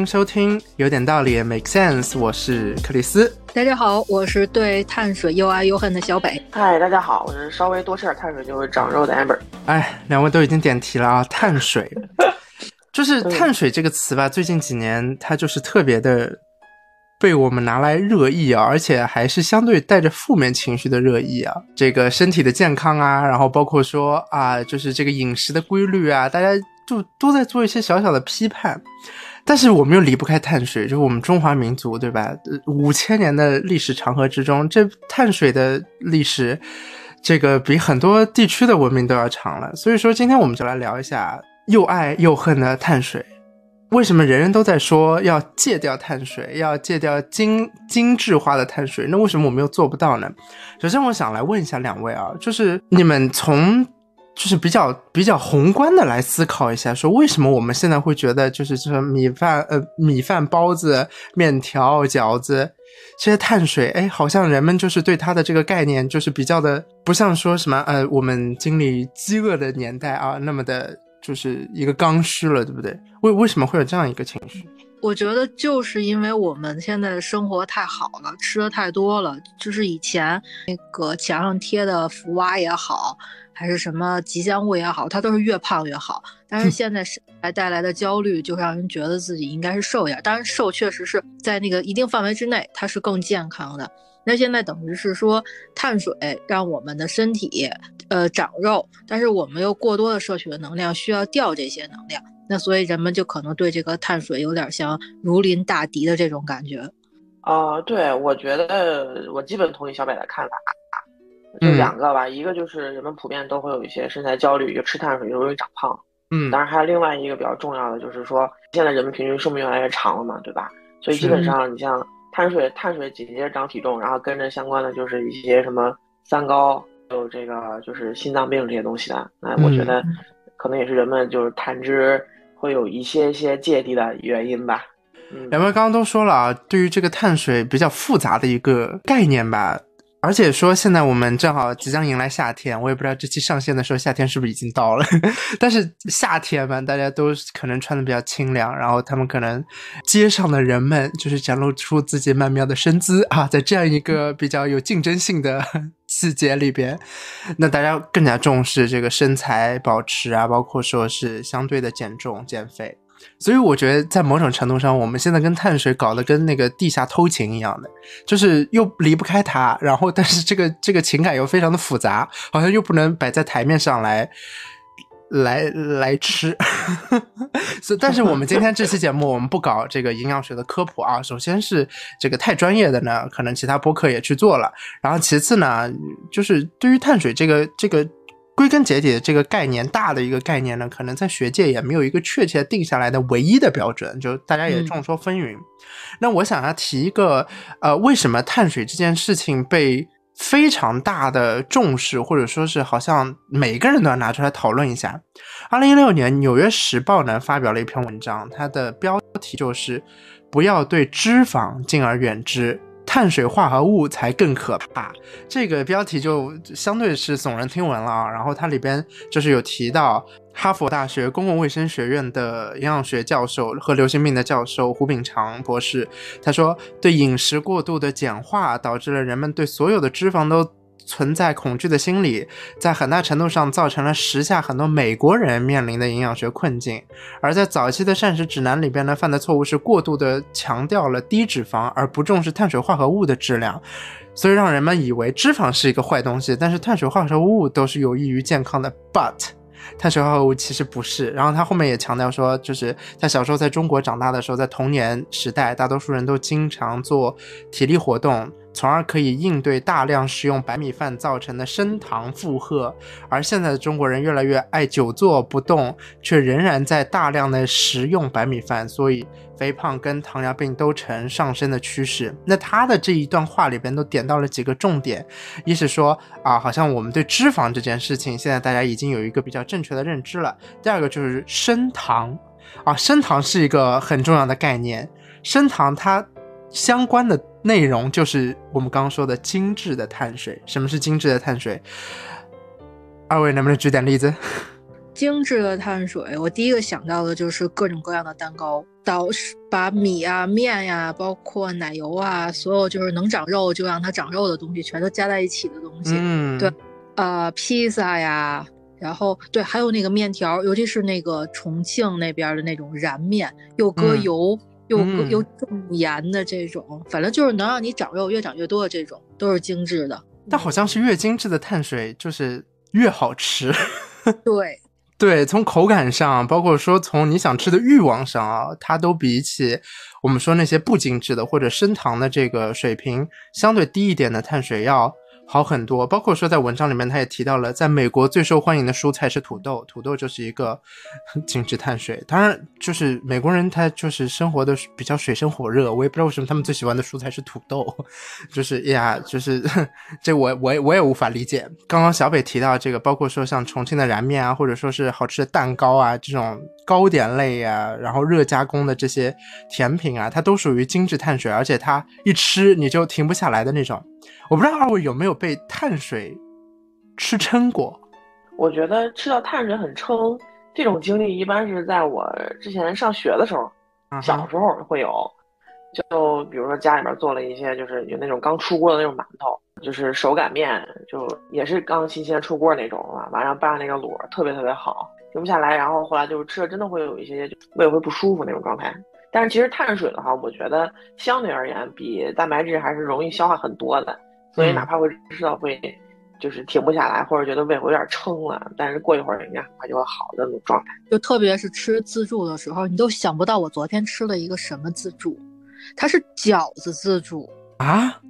迎收听有点道理，Make Sense，我是克里斯。大家好，我是对碳水又爱又恨的小北。嗨，大家好，我是稍微多吃点碳水就会长肉的 Amber。哎，两位都已经点题了啊，碳水，就是碳水这个词吧，最近几年它就是特别的被我们拿来热议啊，而且还是相对带着负面情绪的热议啊。这个身体的健康啊，然后包括说啊，就是这个饮食的规律啊，大家。就都在做一些小小的批判，但是我们又离不开碳水，就是我们中华民族，对吧？五千年的历史长河之中，这碳水的历史，这个比很多地区的文明都要长了。所以说，今天我们就来聊一下又爱又恨的碳水。为什么人人都在说要戒掉碳水，要戒掉精精致化的碳水？那为什么我们又做不到呢？首先，我想来问一下两位啊，就是你们从。就是比较比较宏观的来思考一下，说为什么我们现在会觉得就是这米饭呃米饭包子面条饺子这些碳水，哎，好像人们就是对它的这个概念就是比较的不像说什么呃我们经历饥饿的年代啊那么的就是一个刚需了，对不对？为为什么会有这样一个情绪？我觉得就是因为我们现在的生活太好了，吃的太多了，就是以前那个墙上贴的福娃也好。还是什么吉祥物也好，它都是越胖越好。但是现在是来带来的焦虑，就让人觉得自己应该是瘦一点。当然，瘦确实是在那个一定范围之内，它是更健康的。那现在等于是说，碳水让我们的身体呃长肉，但是我们又过多的摄取的能量，需要掉这些能量。那所以人们就可能对这个碳水有点像如临大敌的这种感觉。啊，对，我觉得我基本同意小北的看法。就两个吧，一个就是人们普遍都会有一些身材焦虑，就吃碳水就容易长胖。嗯，当然还有另外一个比较重要的，就是说现在人们平均寿命越来越长了嘛，对吧？所以基本上你像碳水，碳水紧接着长体重，然后跟着相关的就是一些什么三高，有这个就是心脏病这些东西的。那我觉得可能也是人们就是谈之会有一些些芥蒂的原因吧。两位刚刚都说了啊，对于这个碳水比较复杂的一个概念吧。而且说，现在我们正好即将迎来夏天，我也不知道这期上线的时候夏天是不是已经到了。但是夏天嘛，大家都可能穿的比较清凉，然后他们可能街上的人们就是展露出自己曼妙的身姿啊，在这样一个比较有竞争性的 季节里边，那大家更加重视这个身材保持啊，包括说是相对的减重减肥。所以我觉得，在某种程度上，我们现在跟碳水搞得跟那个地下偷情一样的，就是又离不开它，然后但是这个这个情感又非常的复杂，好像又不能摆在台面上来来来吃。所以，但是我们今天这期节目，我们不搞这个营养学的科普啊。首先是这个太专业的呢，可能其他播客也去做了。然后其次呢，就是对于碳水这个这个。归根结底的这个概念，大的一个概念呢，可能在学界也没有一个确切定下来的唯一的标准，就大家也众说纷纭。那我想要提一个，呃，为什么碳水这件事情被非常大的重视，或者说是好像每个人都要拿出来讨论一下？二零一六年，《纽约时报》呢发表了一篇文章，它的标题就是“不要对脂肪敬而远之”。碳水化合物才更可怕，这个标题就相对是耸人听闻了啊。然后它里边就是有提到哈佛大学公共卫生学院的营养学教授和流行病的教授胡炳长博士，他说，对饮食过度的简化导致了人们对所有的脂肪都。存在恐惧的心理，在很大程度上造成了时下很多美国人面临的营养学困境。而在早期的膳食指南里边呢，犯的错误是过度的强调了低脂肪，而不重视碳水化合物的质量，所以让人们以为脂肪是一个坏东西，但是碳水化合物都是有益于健康的。But 碳水化合物其实不是。然后他后面也强调说，就是他小时候在中国长大的时候，在童年时代，大多数人都经常做体力活动。从而可以应对大量食用白米饭造成的升糖负荷，而现在的中国人越来越爱久坐不动，却仍然在大量的食用白米饭，所以肥胖跟糖尿病都呈上升的趋势。那他的这一段话里边都点到了几个重点，一是说啊，好像我们对脂肪这件事情现在大家已经有一个比较正确的认知了；第二个就是升糖，啊，升糖是一个很重要的概念，升糖它相关的。内容就是我们刚刚说的精致的碳水。什么是精致的碳水？二位能不能举点例子？精致的碳水，我第一个想到的就是各种各样的蛋糕，到把米啊、面呀，包括奶油啊，所有就是能长肉就让它长肉的东西，全都加在一起的东西。嗯，对，呃，披萨呀，然后对，还有那个面条，尤其是那个重庆那边的那种燃面，又搁油。又又重盐的这种，反正就是能让你长肉越长越多的这种，都是精致的。但好像是越精致的碳水就是越好吃。对对，从口感上，包括说从你想吃的欲望上啊，它都比起我们说那些不精致的或者升糖的这个水平相对低一点的碳水要。好很多，包括说在文章里面，他也提到了，在美国最受欢迎的蔬菜是土豆，土豆就是一个 精致碳水。当然，就是美国人他就是生活的比较水深火热，我也不知道为什么他们最喜欢的蔬菜是土豆，就是呀，就是这我我也我也无法理解。刚刚小北提到这个，包括说像重庆的燃面啊，或者说是好吃的蛋糕啊，这种糕点类呀，然后热加工的这些甜品啊，它都属于精致碳水，而且它一吃你就停不下来的那种。我不知道二位有没有被碳水吃撑过？我觉得吃到碳水很撑，这种经历一般是在我之前上学的时候，小时候会有。就比如说家里边做了一些，就是有那种刚出锅的那种馒头，就是手擀面，就也是刚新鲜出锅那种啊，晚上拌那个卤，特别特别好，停不下来。然后后来就是吃了，真的会有一些胃会不舒服那种状态。但是其实碳水的话，我觉得相对而言比蛋白质还是容易消化很多的。所以哪怕会吃到会，就是停不下来，或者觉得胃口有点撑了，但是过一会儿应该很快就会好的那种状态。就特别是吃自助的时候，你都想不到我昨天吃了一个什么自助，它是饺子自助啊？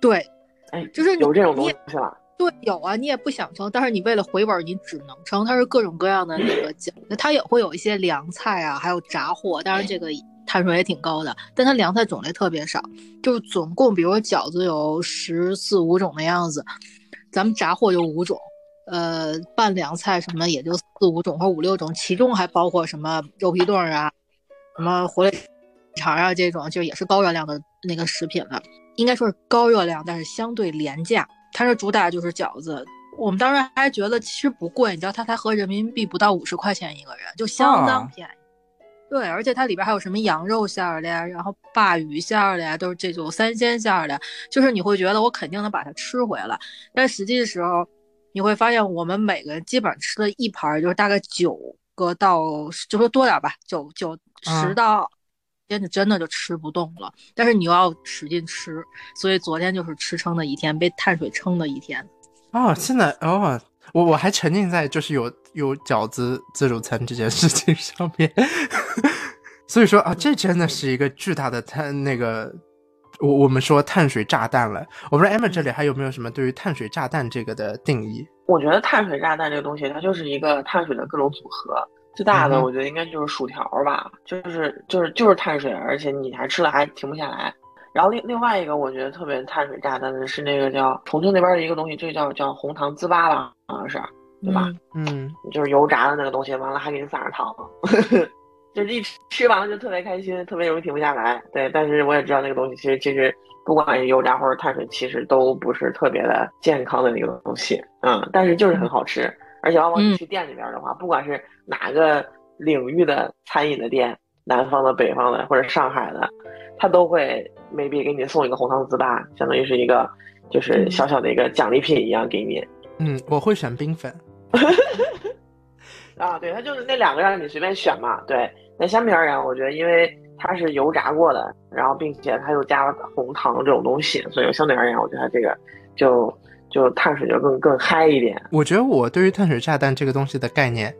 对，哎，就是有这种东西了。对，有啊，你也不想撑，但是你为了回本，你只能撑。它是各种各样的那个饺，它也会有一些凉菜啊，还有炸货，当然这个。碳水也挺高的，但它凉菜种类特别少，就是总共，比如说饺子有十四五种的样子，咱们炸货就五种，呃，拌凉菜什么也就四五种或五六种，其中还包括什么肉皮冻啊，什么火腿肠啊这种，就也是高热量的那个食品了。应该说是高热量，但是相对廉价。它是主打就是饺子，我们当时还觉得其实不贵，你知道它才合人民币不到五十块钱一个人，就相当便宜。对，而且它里边还有什么羊肉馅儿的呀，然后鲅鱼馅儿的呀，都是这种三鲜馅儿的，就是你会觉得我肯定能把它吃回来，但实际的时候，你会发现我们每个人基本上吃了一盘，就是大概九个到，就说多点吧，九九十到，天就真的就吃不动了。但是你又要使劲吃，所以昨天就是吃撑的一天，被碳水撑的一天。哦，现在哦。我我还沉浸在就是有有饺子自助餐这件事情上面，所以说啊，这真的是一个巨大的碳那个，我我们说碳水炸弹了。我不知道 Emma 这里还有没有什么对于碳水炸弹这个的定义？我觉得碳水炸弹这个东西，它就是一个碳水的各种组合。最大的我觉得应该就是薯条吧，就是就是就是碳水，而且你还吃了还停不下来。然后另另外一个我觉得特别碳水炸弹的是那个叫重庆那边的一个东西，这个叫叫红糖糍粑吧，好像是，对吧？嗯，就是油炸的那个东西，完了还给你撒上糖，就是一吃吃完了就特别开心，特别容易停不下来。对，但是我也知道那个东西其实其实不管是油炸或者碳水，其实都不是特别的健康的那个东西。嗯，但是就是很好吃，而且往往你去店里边的话，不管是哪个领域的餐饮的店，南方的、北方的或者上海的，他都会。maybe 给你送一个红糖糍粑，相当于是一个就是小小的一个奖励品一样给你。嗯，我会选冰粉。啊，对，它就是那两个让你随便选嘛。对，那相比而言，我觉得因为它是油炸过的，然后并且它又加了红糖这种东西，所以相对而言，我觉得这个就就碳水就更更嗨一点。我觉得我对于碳水炸弹这个东西的概念，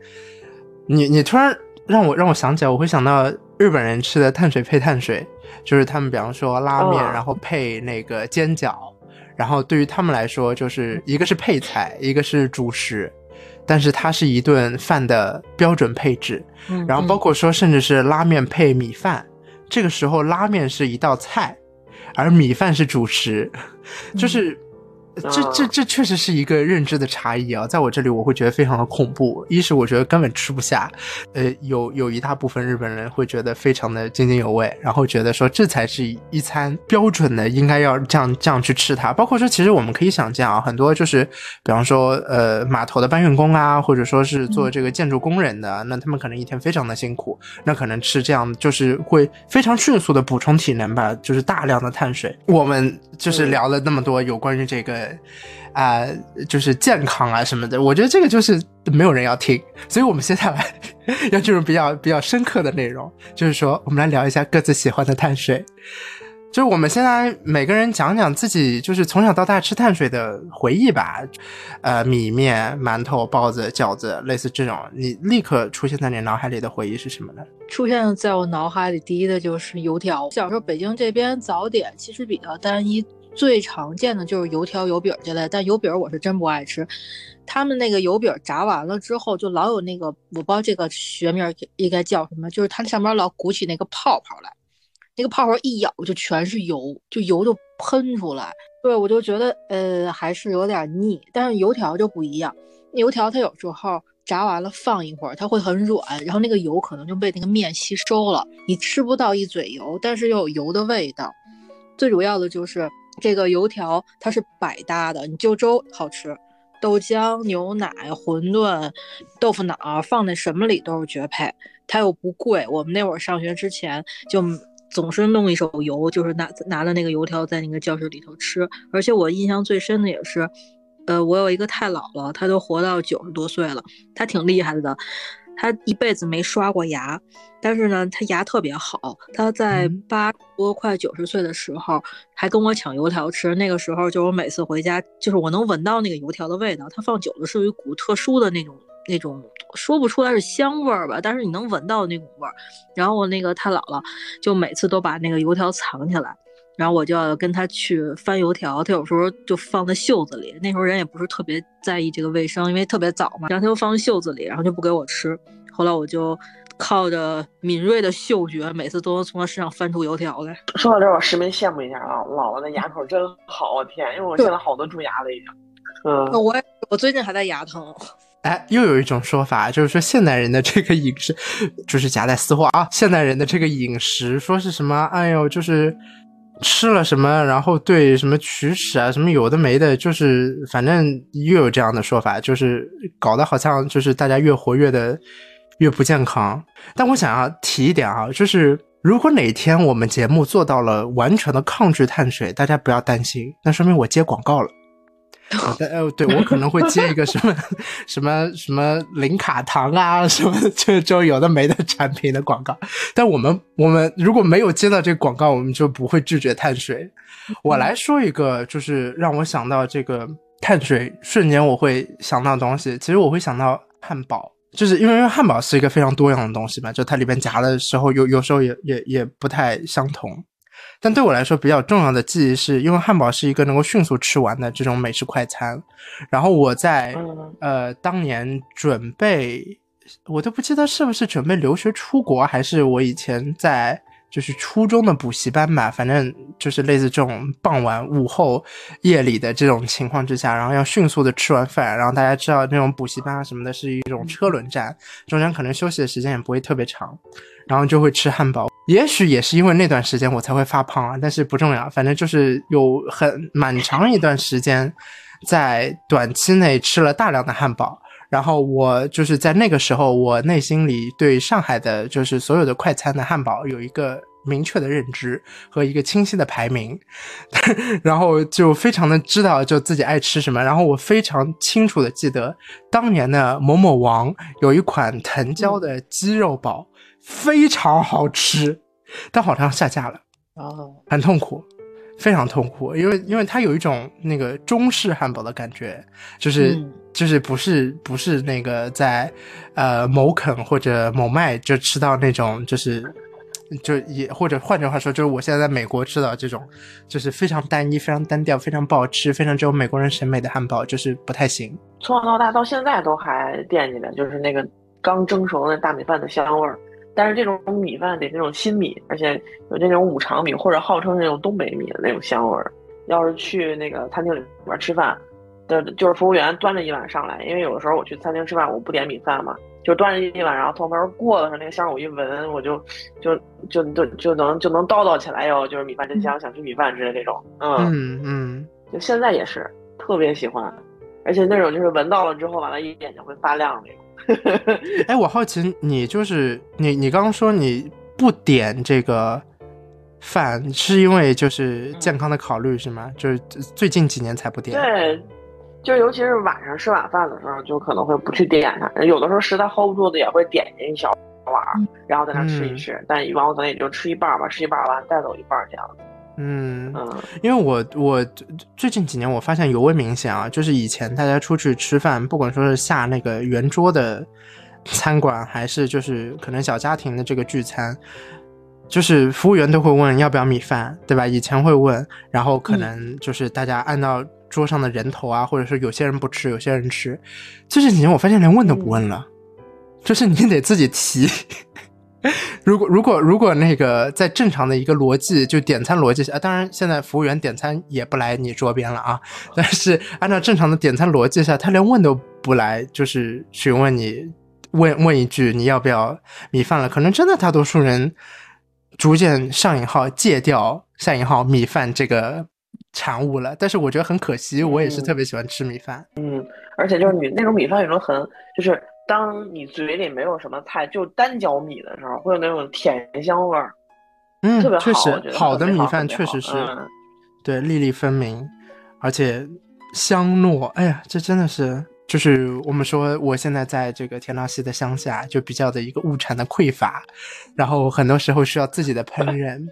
你你突然让我让我想起来，我会想到日本人吃的碳水配碳水。就是他们，比方说拉面，然后配那个煎饺，然后对于他们来说，就是一个是配菜，一个是主食，但是它是一顿饭的标准配置。然后包括说，甚至是拉面配米饭，这个时候拉面是一道菜，而米饭是主食。就是这这这确实是一个认知的差异啊，在我这里我会觉得非常的恐怖。一是我觉得根本吃不下，呃，有有一大部分日本人会觉得非常的津津有味，然后觉得说这才是一餐标准的，应该要这样这样去吃它。包括说，其实我们可以想见啊，很多就是比方说呃码头的搬运工啊，或者说是做这个建筑工人的，那他们可能一天非常的辛苦，那可能吃这样就是会非常迅速的补充体能吧，就是大量的碳水。我们就是聊了那么多有关于这个。啊，就是健康啊什么的，我觉得这个就是没有人要听，所以我们接下来 要进入比较比较深刻的内容，就是说我们来聊一下各自喜欢的碳水，就是我们现在每个人讲讲自己就是从小到大吃碳水的回忆吧，呃，米面、馒头、包子、饺子，类似这种，你立刻出现在你脑海里的回忆是什么呢？出现在我脑海里第一的就是油条。小时候北京这边早点其实比较单一。最常见的就是油条、油饼这类，但油饼我是真不爱吃。他们那个油饼炸完了之后，就老有那个，我不知道这个学名应该叫什么，就是它上面老鼓起那个泡泡来，那个泡泡一咬就全是油，就油就喷出来。对我就觉得呃还是有点腻。但是油条就不一样，油条它有时候炸完了放一会儿，它会很软，然后那个油可能就被那个面吸收了，你吃不到一嘴油，但是又有油的味道。最主要的就是。这个油条它是百搭的，你就粥好吃，豆浆、牛奶、馄饨、豆腐脑放在什么里都是绝配。它又不贵，我们那会儿上学之前就总是弄一手油，就是拿拿了那个油条在那个教室里头吃。而且我印象最深的也是，呃，我有一个太姥姥，她都活到九十多岁了，她挺厉害的。他一辈子没刷过牙，但是呢，他牙特别好。他在八多快九十岁的时候，还跟我抢油条吃。那个时候，就我每次回家，就是我能闻到那个油条的味道。他放久了，是有一股特殊的那种那种，说不出来是香味儿吧，但是你能闻到那股味儿。然后我那个他姥姥就每次都把那个油条藏起来。然后我就要跟他去翻油条，他有时候就放在袖子里。那时候人也不是特别在意这个卫生，因为特别早嘛。然后他就放袖子里，然后就不给我吃。后来我就靠着敏锐的嗅觉，每次都能从他身上翻出油条来。说到这儿，我十分羡慕一下啊，姥姥的牙口真好，我天！因为我现在好多蛀牙了已经。嗯，我我最近还在牙疼。哎，又有一种说法，就是说现代人的这个饮食，就是夹带私货啊。现代人的这个饮食，说是什么？哎呦，就是。吃了什么，然后对什么龋齿啊，什么有的没的，就是反正又有这样的说法，就是搞得好像就是大家越活越的越不健康。但我想要提一点啊，就是如果哪天我们节目做到了完全的抗拒碳水，大家不要担心，那说明我接广告了。的呃，对我可能会接一个什么什么什么零卡糖啊，什么就就有的没的产品的广告。但我们我们如果没有接到这个广告，我们就不会拒绝碳水。我来说一个，就是让我想到这个碳水，瞬间我会想到东西。其实我会想到汉堡，就是因为因为汉堡是一个非常多样的东西嘛，就它里边夹的时候有有时候也也也不太相同。但对我来说比较重要的记忆是，因为汉堡是一个能够迅速吃完的这种美式快餐。然后我在呃当年准备，我都不记得是不是准备留学出国，还是我以前在就是初中的补习班吧，反正就是类似这种傍晚、午后、夜里的这种情况之下，然后要迅速的吃完饭。然后大家知道那种补习班啊什么的，是一种车轮战，中间可能休息的时间也不会特别长。然后就会吃汉堡，也许也是因为那段时间我才会发胖啊，但是不重要，反正就是有很蛮长一段时间，在短期内吃了大量的汉堡。然后我就是在那个时候，我内心里对上海的，就是所有的快餐的汉堡有一个明确的认知和一个清晰的排名，然后就非常的知道就自己爱吃什么。然后我非常清楚的记得，当年的某某王有一款藤椒的鸡肉堡。非常好吃，但好像下架了，哦，很痛苦，非常痛苦，因为因为它有一种那个中式汉堡的感觉，就是就是不是不是那个在呃某肯或者某麦就吃到那种就是就也或者换句话说就是我现在在美国吃到这种就是非常单一、非常单调、非常不好吃、非常只有美国人审美的汉堡，就是不太行。从小到大到现在都还惦记着，就是那个刚蒸熟的大米饭的香味儿。但是这种米饭得那种新米，而且有那种五常米或者号称那种东北米的那种香味儿。要是去那个餐厅里边吃饭，的就是服务员端着一碗上来，因为有的时候我去餐厅吃饭，我不点米饭嘛，就端着一碗，然后从门过的时候，那个香我一闻，我就就就就就能就能叨叨起来哟，就是米饭真香，想吃米饭之类这种。嗯嗯，就现在也是特别喜欢，而且那种就是闻到了之后，完了，一眼睛会发亮那种。哎，我好奇你就是你，你刚刚说你不点这个饭，是因为就是健康的考虑是吗？就是最近几年才不点。对，就尤其是晚上吃晚饭的时候，就可能会不去点它。有的时候实在 hold 不住的，也会点一小碗，然后在那吃一吃。但一般我可能也就吃一半吧，吃一半完带走一半这样子。嗯因为我我最近几年我发现尤为明显啊，就是以前大家出去吃饭，不管说是下那个圆桌的 餐馆，还是就是可能小家庭的这个聚餐，就是服务员都会问要不要米饭，对吧？以前会问，然后可能就是大家按照桌上的人头啊，或者是有些人不吃，有些人吃。就是你我发现连问都不问了，就是你得自己提。如果如果如果那个在正常的一个逻辑，就点餐逻辑下，当然现在服务员点餐也不来你桌边了啊。但是按照正常的点餐逻辑下，他连问都不来，就是询问你问问一句你要不要米饭了。可能真的大多数人逐渐上引号戒掉下引号米饭这个产物了。但是我觉得很可惜，我也是特别喜欢吃米饭。嗯，而且就是你那种米饭有种很就是。当你嘴里没有什么菜，就单嚼米的时候，会有那种甜香味儿，嗯，特别好。确实，好的米饭确实是，对，粒粒分明，而且香糯。哎呀，这真的是，就是我们说，我现在在这个田纳西的乡下，就比较的一个物产的匮乏，然后很多时候需要自己的烹饪，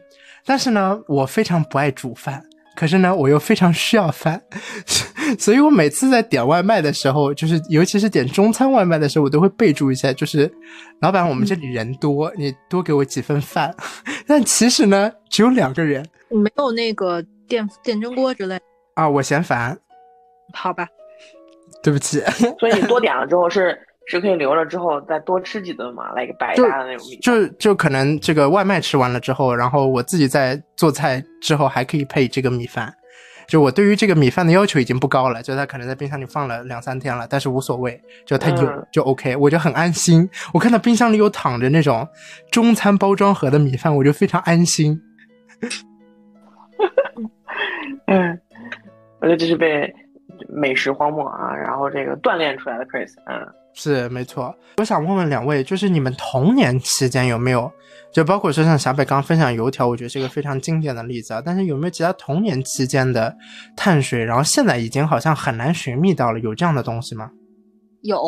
但是呢，我非常不爱煮饭。可是呢，我又非常需要饭，所以我每次在点外卖的时候，就是尤其是点中餐外卖的时候，我都会备注一下，就是老板，我们这里人多，你多给我几份饭。但其实呢，只有两个人，没有那个电电蒸锅之类啊，我嫌烦。好吧，对不起。所以你多点了之后是。是可以留着之后再多吃几顿嘛，来个百搭的那种米。就就可能这个外卖吃完了之后，然后我自己在做菜之后还可以配这个米饭。就我对于这个米饭的要求已经不高了，就它可能在冰箱里放了两三天了，但是无所谓，就它有就 OK，我就很安心。我看到冰箱里有躺着那种中餐包装盒的米饭，我就非常安心。嗯，我觉得这是被美食荒漠啊，然后这个锻炼出来的 Chris，嗯。是没错，我想问问两位，就是你们童年期间有没有，就包括说像小北刚分享油条，我觉得是一个非常经典的例子啊。但是有没有其他童年期间的碳水，然后现在已经好像很难寻觅到了，有这样的东西吗？有，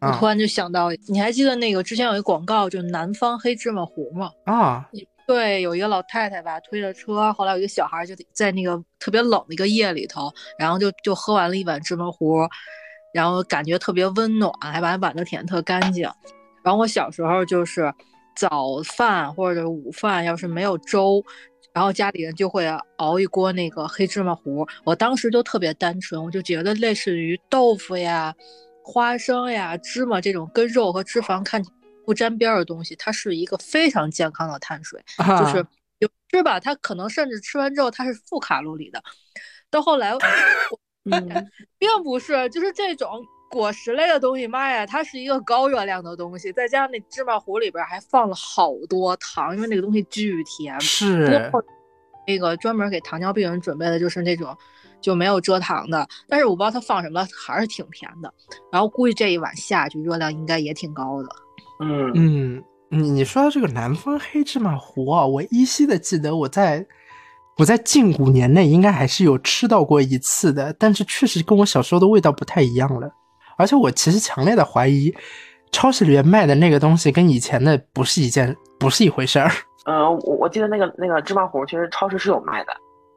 我突然就想到，你还记得那个之前有一个广告，就南方黑芝麻糊吗？啊，对，有一个老太太吧，推着车，后来有一个小孩就在那个特别冷的一个夜里头，然后就就喝完了一碗芝麻糊。然后感觉特别温暖，还把碗都舔特干净。然后我小时候就是早饭或者午饭，要是没有粥，然后家里人就会熬一锅那个黑芝麻糊。我当时就特别单纯，我就觉得类似于豆腐呀、花生呀、芝麻这种跟肉和脂肪看起来不沾边的东西，它是一个非常健康的碳水，就是有吃吧，它可能甚至吃完之后它是负卡路里的。到后来。并不是，就是这种果实类的东西，妈呀，它是一个高热量的东西，再加上那芝麻糊里边还放了好多糖，因为那个东西巨甜。是。那个专门给糖尿病人准备的就是那种就没有蔗糖的，但是我不知道它放什么，还是挺甜的。然后估计这一碗下去热量应该也挺高的。嗯嗯，你你说的这个南方黑芝麻糊啊，我依稀的记得我在。我在近五年内应该还是有吃到过一次的，但是确实跟我小时候的味道不太一样了。而且我其实强烈的怀疑，超市里面卖的那个东西跟以前的不是一件，不是一回事儿。嗯，我我记得那个那个芝麻糊，其实超市是有卖的。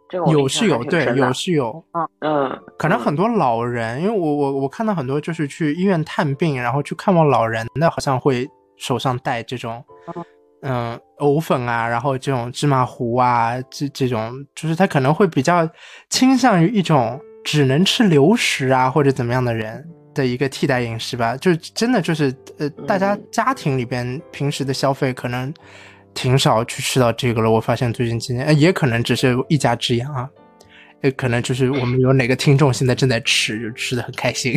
这个有是有，对，有是有。嗯嗯，可能很多老人，因为我我我看到很多就是去医院探病，然后去看望老人的，好像会手上戴这种。嗯，藕粉啊，然后这种芝麻糊啊，这这种就是他可能会比较倾向于一种只能吃流食啊或者怎么样的人的一个替代饮食吧。就真的就是呃，大家家庭里边平时的消费可能挺少去吃到这个了。我发现最近几年，也可能只是一家之言啊。也，可能就是我们有哪个听众现在正在吃，就吃的很开心。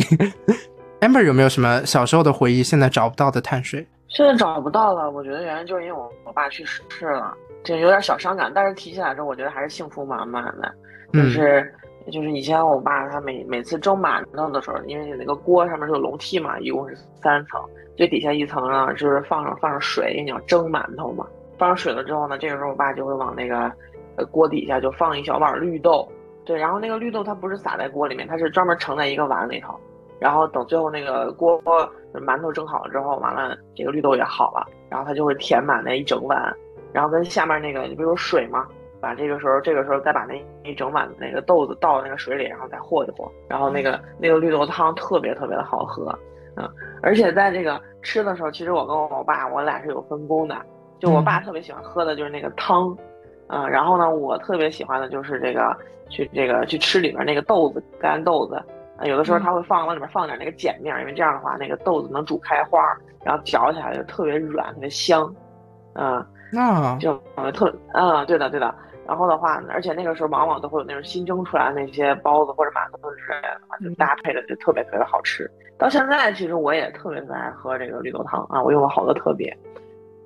Amber 有没有什么小时候的回忆，现在找不到的碳水？现在找不到了，我觉得原因就是因为我我爸去世了，就有点小伤感。但是提起来之后，我觉得还是幸福满满的。就是就是以前我爸他每每次蒸馒头的时候，因为那个锅上面是有笼屉嘛，一共是三层，最底下一层呢就是放上放上水，因为你要蒸馒头嘛。放上水了之后呢，这个时候我爸就会往那个呃锅底下就放一小碗绿豆，对，然后那个绿豆它不是撒在锅里面，它是专门盛在一个碗里头，然后等最后那个锅馒头蒸好了之后，完了这个绿豆也好了，然后它就会填满那一整碗，然后跟下面那个你不有水吗，把这个时候这个时候再把那一整碗的那个豆子倒那个水里，然后再和一和，然后那个那个绿豆汤特别特别的好喝，嗯，而且在这个吃的时候，其实我跟我爸我俩是有分工的。就我爸特别喜欢喝的就是那个汤，嗯，然后呢，我特别喜欢的就是这个去这个去吃里面那个豆子干豆子，有的时候他会放往里面放点那个碱面，因为这样的话那个豆子能煮开花，然后嚼起来就特别软特别香，嗯，那就特嗯对的对的，然后的话，而且那个时候往往都会有那种新蒸出来的那些包子或者馒头之类的，就搭配的就特别特别好吃。到现在其实我也特别特别爱喝这个绿豆汤啊，我用了好多特别。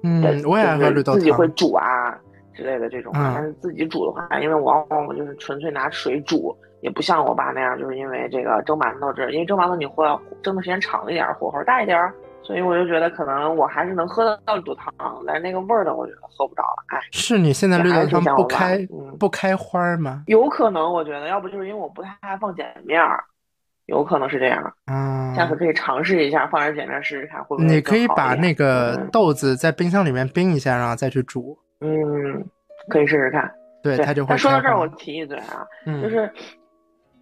嗯，我也爱喝绿豆汤。自己会煮啊之类的这种，但是自己煮的话，因为往往我就是纯粹拿水煮，也不像我爸那样，就是因为这个蒸馒头这，因为蒸馒头你会要蒸的时间长一点，火候大一点，所以我就觉得可能我还是能喝得到绿豆汤，但是那个味儿的我觉得喝不着了。哎，是你现在绿豆汤不开不开花吗？有可能，我觉得要不就是因为我不太爱放碱面儿。有可能是这样，嗯，下次可以尝试一下，放点碱面试试看会不会你可以把那个豆子在冰箱里面冰一下，然后再去煮。嗯，可以试试看。对，它就会。说到这儿，我提一嘴啊，就是，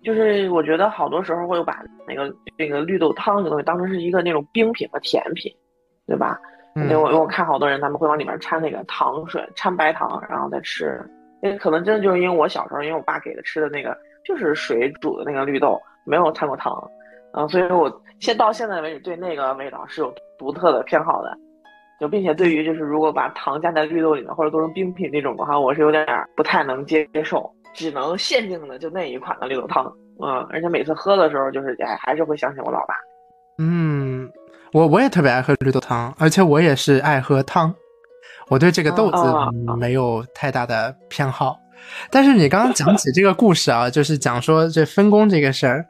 就是我觉得好多时候会把那个那个绿豆汤这个东西当成是一个那种冰品和甜品，对吧？因为我我看好多人他们会往里面掺那个糖水，掺白糖，然后再吃。那可能真的就是因为我小时候，因为我爸给的吃的那个就是水煮的那个绿豆。没有掺过糖，嗯，所以我现到现在为止对那个味道是有独特的偏好的，就并且对于就是如果把糖加在绿豆里面或者做成冰品那种的话，我是有点不太能接受，只能限定的就那一款的绿豆汤，嗯，而且每次喝的时候就是哎还是会想起我老爸。嗯，我我也特别爱喝绿豆汤，而且我也是爱喝汤，我对这个豆子没有太大的偏好。但是你刚刚讲起这个故事啊，就是讲说这分工这个事儿，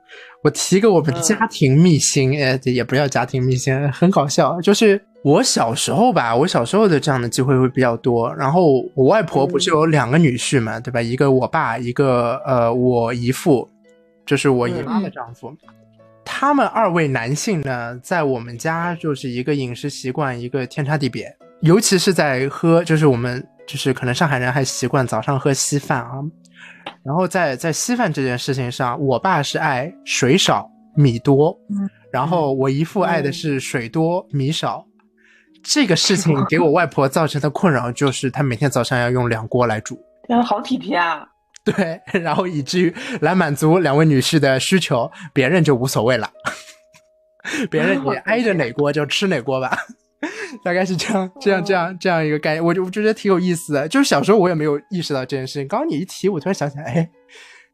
我提个我们家庭秘辛，哎，也不叫家庭秘辛，很搞笑。就是我小时候吧，我小时候的这样的机会会比较多。然后我外婆不是有两个女婿嘛，对吧？一个我爸，一个呃我姨父，就是我姨妈的丈夫。他们二位男性呢，在我们家就是一个饮食习惯一个天差地别，尤其是在喝，就是我们。就是可能上海人还习惯早上喝稀饭啊，然后在在稀饭这件事情上，我爸是爱水少米多，然后我姨父爱的是水多米少。这个事情 给我外婆造成的困扰就是，她每天早上要用两锅来煮。呀，好体贴啊！对，然后以至于来满足两位女士的需求，别人就无所谓了，别人你 挨着哪锅就吃哪锅吧。大概是这样，这样，这样，这样一个概念，我就我觉得挺有意思的。就是小时候我也没有意识到这件事情，刚刚你一提，我突然想起来，哎，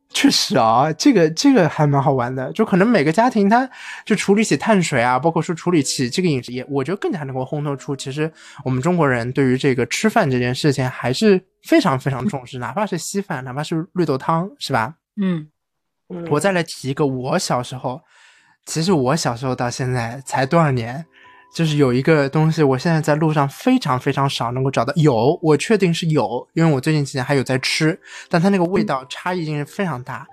确实啊，这个这个还蛮好玩的。就可能每个家庭，他就处理起碳水啊，包括说处理起这个饮食，也我觉得更加能够烘托出，其实我们中国人对于这个吃饭这件事情还是非常非常重视，哪怕是稀饭，哪怕是绿豆汤，是吧？嗯，我再来提一个，我小时候，其实我小时候到现在才多少年？就是有一个东西，我现在在路上非常非常少能够找到。有，我确定是有，因为我最近几年还有在吃，但它那个味道差异性是非常大。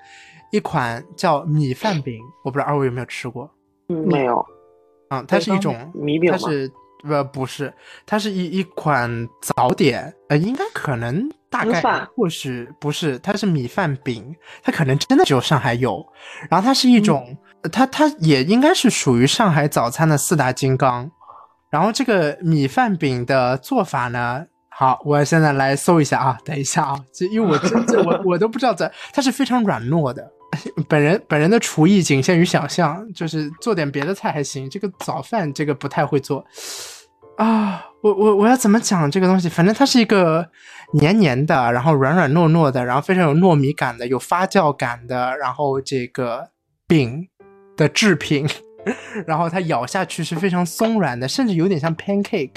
一款叫米饭饼，我不知道二位有没有吃过？没有。啊，它是一种米饼它是呃不是，它是一一款早点。呃，应该可能大概或许不是，它是米饭饼，它可能真的只有上海有。然后它是一种。它它也应该是属于上海早餐的四大金刚，然后这个米饭饼的做法呢，好，我现在来搜一下啊，等一下啊，这因为我真这我我都不知道在它是非常软糯的，本人本人的厨艺仅限于想象，就是做点别的菜还行，这个早饭这个不太会做，啊，我我我要怎么讲这个东西？反正它是一个黏黏的，然后软软糯糯的，然后非常有糯米感的，有发酵感的，然后这个饼的制品，然后它咬下去是非常松软的，甚至有点像 pancake，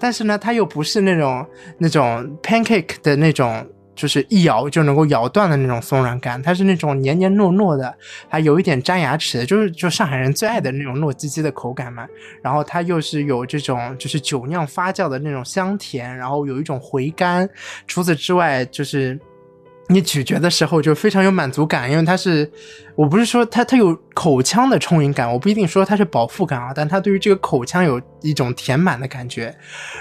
但是呢，它又不是那种那种 pancake 的那种。就是一咬就能够咬断的那种松软感，它是那种黏黏糯糯的，还有一点粘牙齿的，就是就上海人最爱的那种糯叽叽的口感嘛。然后它又是有这种就是酒酿发酵的那种香甜，然后有一种回甘。除此之外，就是。你咀嚼的时候就非常有满足感，因为它是，我不是说它它有口腔的充盈感，我不一定说它是饱腹感啊，但它对于这个口腔有一种填满的感觉。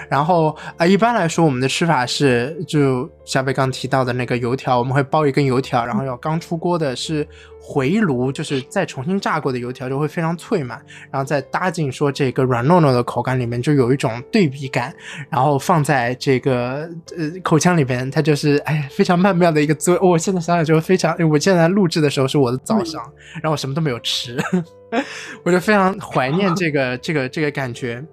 然后啊，一般来说我们的吃法是，就小北刚提到的那个油条，我们会包一根油条，然后要刚出锅的是。回炉就是再重新炸过的油条就会非常脆嘛，然后再搭进说这个软糯糯的口感里面，就有一种对比感，然后放在这个呃口腔里边，它就是哎非常曼妙的一个滋味。我现在想想就非常，我现在录制的时候是我的早上，然后我什么都没有吃，我就非常怀念这个这个这个感觉。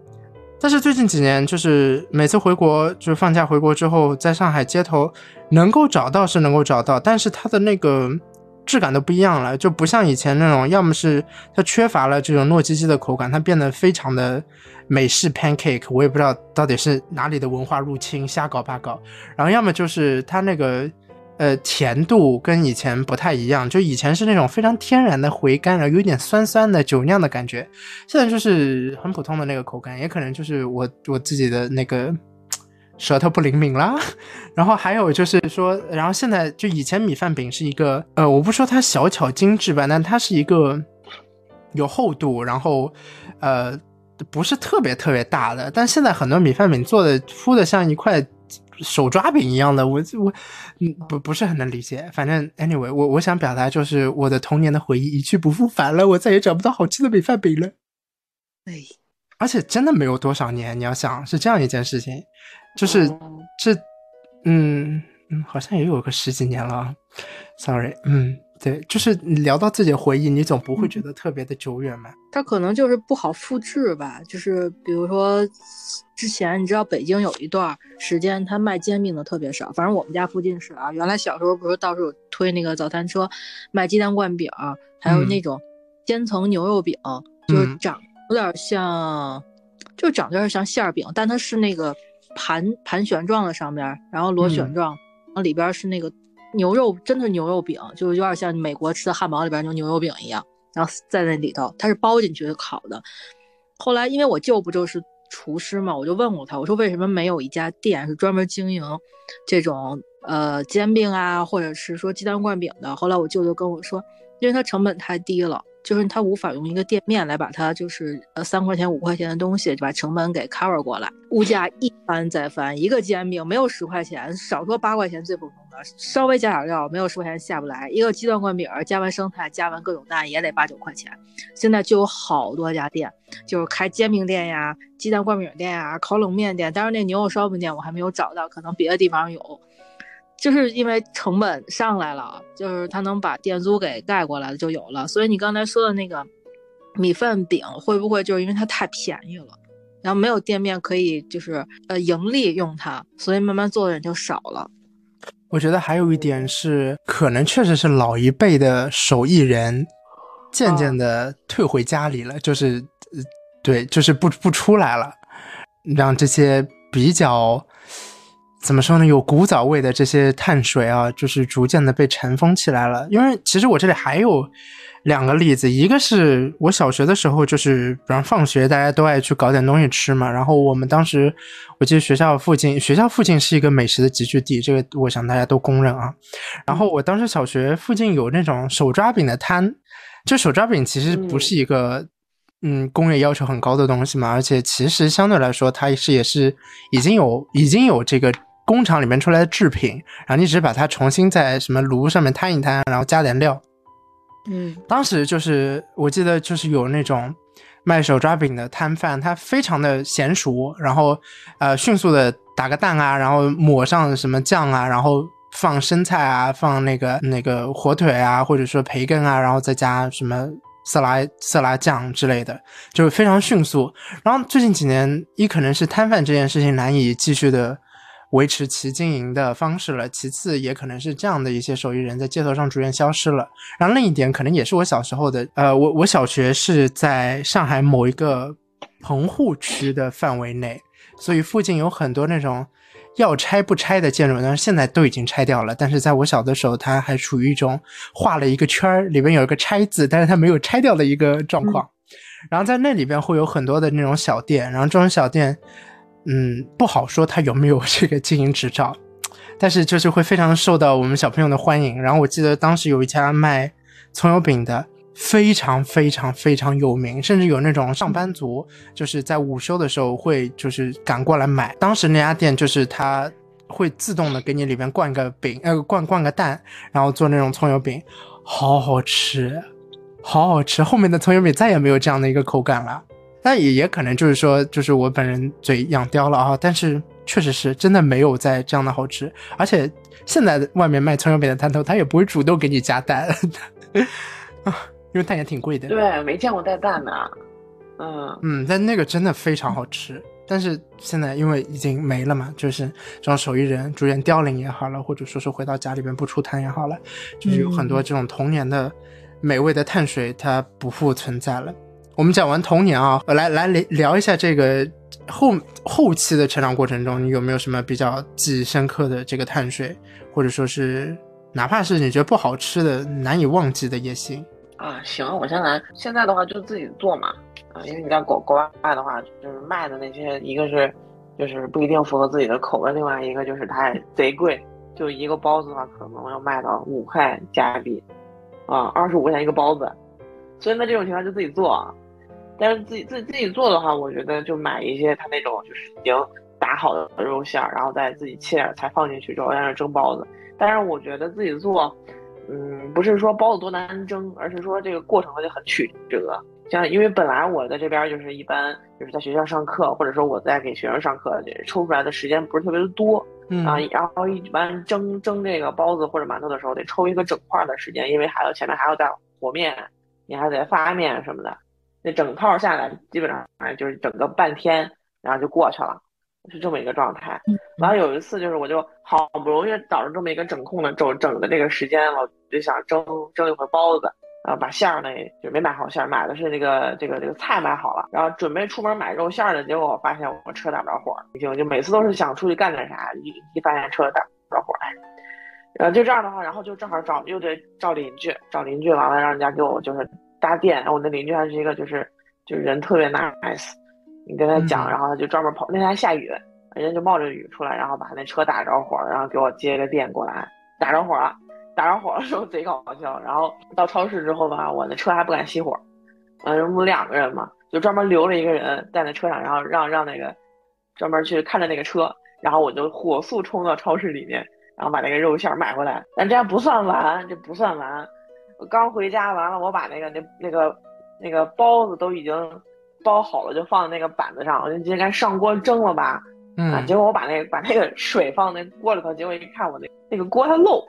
但是最近几年，就是每次回国就是放假回国之后，在上海街头能够找到是能够找到，但是它的那个。质感都不一样了，就不像以前那种，要么是它缺乏了这种糯叽叽的口感，它变得非常的美式 pancake，我也不知道到底是哪里的文化入侵，瞎搞八搞。然后要么就是它那个呃甜度跟以前不太一样，就以前是那种非常天然的回甘，然后有点酸酸的酒酿的感觉，现在就是很普通的那个口感，也可能就是我我自己的那个。舌头不灵敏啦，然后还有就是说，然后现在就以前米饭饼是一个，呃，我不说它小巧精致吧，但它是一个有厚度，然后呃不是特别特别大的，但现在很多米饭饼做的铺的像一块手抓饼一样的，我我嗯不不是很能理解。反正 anyway，我我想表达就是我的童年的回忆一去不复返了，我再也找不到好吃的米饭饼了。哎，而且真的没有多少年，你要想是这样一件事情。就是这，嗯嗯，好像也有个十几年了，sorry，嗯，对，就是聊到自己的回忆，你总不会觉得特别的久远嘛？它可能就是不好复制吧，就是比如说之前你知道北京有一段时间，他卖煎饼的特别少，反正我们家附近是啊，原来小时候不是到处有推那个早餐车卖鸡蛋灌饼，还有那种千层牛肉饼，就是长有点像，就长得有点像馅儿饼，但它是那个。盘盘旋状的上面，然后螺旋状，然后里边是那个牛肉，真的是牛肉饼，就有点像美国吃的汉堡里边那种牛肉饼一样，然后在那里头，它是包进去烤的。后来因为我舅不就是厨师嘛，我就问过他，我说为什么没有一家店是专门经营这种呃煎饼啊，或者是说鸡蛋灌饼的？后来我舅舅跟我说，因为它成本太低了。就是他无法用一个店面来把它，就是呃三块钱五块钱的东西就把成本给 cover 过来，物价一翻再翻，一个煎饼没有十块钱，少说八块钱最普通的，稍微加点料没有十块钱下不来。一个鸡蛋灌饼加完生菜加完各种蛋也得八九块钱。现在就有好多家店，就是开煎饼店呀、鸡蛋灌饼店呀、烤冷面店，但是那牛肉烧饼店我还没有找到，可能别的地方有。就是因为成本上来了，就是他能把店租给盖过来就有了。所以你刚才说的那个米饭饼，会不会就是因为它太便宜了，然后没有店面可以就是呃盈利用它，所以慢慢做的人就少了。我觉得还有一点是，可能确实是老一辈的手艺人渐渐的退回家里了，就是对，就是不不出来了，让这些比较。怎么说呢？有古早味的这些碳水啊，就是逐渐的被尘封起来了。因为其实我这里还有两个例子，一个是我小学的时候，就是比方放学大家都爱去搞点东西吃嘛。然后我们当时，我记得学校附近，学校附近是一个美食的集聚地，这个我想大家都公认啊。然后我当时小学附近有那种手抓饼的摊，这手抓饼其实不是一个。嗯，工业要求很高的东西嘛，而且其实相对来说，它是也是已经有已经有这个工厂里面出来的制品，然后你只是把它重新在什么炉上面摊一摊，然后加点料。嗯，当时就是我记得就是有那种卖手抓饼的摊贩，他非常的娴熟，然后呃迅速的打个蛋啊，然后抹上什么酱啊，然后放生菜啊，放那个那个火腿啊，或者说培根啊，然后再加什么。色拉色拉酱之类的，就是非常迅速。然后最近几年，一可能是摊贩这件事情难以继续的维持其经营的方式了，其次也可能是这样的一些手艺人在街头上逐渐消失了。然后另一点可能也是我小时候的，呃，我我小学是在上海某一个棚户区的范围内，所以附近有很多那种。要拆不拆的建筑，但是现在都已经拆掉了。但是在我小的时候，它还处于一种画了一个圈儿，里边有一个拆字，但是它没有拆掉的一个状况。然后在那里边会有很多的那种小店，然后这种小店，嗯，不好说它有没有 这个经营执照，但是就是会非常受到我们小朋友的欢迎。然后我记得当时有一家卖葱油饼的。非常非常非常有名，甚至有那种上班族，就是在午休的时候会就是赶过来买。当时那家店就是它会自动的给你里面灌个饼，呃，灌灌个蛋，然后做那种葱油饼，好好吃，好好吃。后面的葱油饼再也没有这样的一个口感了。但也也可能就是说，就是我本人嘴养刁了啊。但是确实是真的没有在这样的好吃。而且现在外面卖葱油饼的摊头，他也不会主动给你加蛋 啊。因为蛋也挺贵的，对，没见过带蛋的，嗯嗯，但那个真的非常好吃。但是现在因为已经没了嘛，就是这种手艺人逐渐凋零也好了，或者说是回到家里边不出摊也好了，就是有很多这种童年的美味的碳水它不复存在了。我们讲完童年啊，我来来聊聊一下这个后后期的成长过程中，你有没有什么比较记忆深刻的这个碳水，或者说是哪怕是你觉得不好吃的、难以忘记的也行。啊，行，我先来。现在的话就自己做嘛，啊，因为你在国国外的话，就是卖的那些，一个是就是不一定符合自己的口味，另外一个就是它贼贵，就一个包子的话可能要卖到五块加币，啊，二十五块钱一个包子。所以呢，这种情况就自己做。但是自己自己自己做的话，我觉得就买一些它那种就是已经打好的肉馅儿，然后再自己切点菜放进去之后在那蒸包子。但是我觉得自己做。嗯，不是说包子多难蒸，而是说这个过程就很曲折。像因为本来我在这边就是一般就是在学校上课，或者说我在给学生上课，抽出来的时间不是特别的多啊。然后一般蒸蒸这个包子或者馒头的时候，得抽一个整块的时间，因为还要前面还要再和面，你还得发面什么的。那整套下来基本上就是整个半天，然后就过去了。是这么一个状态，完了有一次就是我就好不容易找着这么一个整空的整整的这个时间了，就想蒸蒸一会包子，然后把馅儿呢就没买好馅儿，买的是那个这个这个菜买好了，然后准备出门买肉馅儿的结果我发现我车打不着火，就就每次都是想出去干点啥，一一发现车打不着火，哎，然后就这样的话，然后就正好找又得找邻居，找邻居完了让人家给我就是搭电，我那邻居还是一个就是就是人特别 nice。你跟他讲，然后他就专门跑。那天还下雨，人家就冒着雨出来，然后把那车打着火，然后给我接个电过来。打着火了，打着火的时候贼搞笑。然后到超市之后吧，我那车还不敢熄火。嗯，我们两个人嘛，就专门留了一个人在那车上，然后让让那个专门去看着那个车。然后我就火速冲到超市里面，然后把那个肉馅买回来。但这还不算完，这不算完。我刚回家完了，我把那个那那个那个包子都已经。包好了就放在那个板子上，我就直接该上锅蒸了吧。嗯，结果我把那个把那个水放那锅里头，结果一看我那那个锅它漏。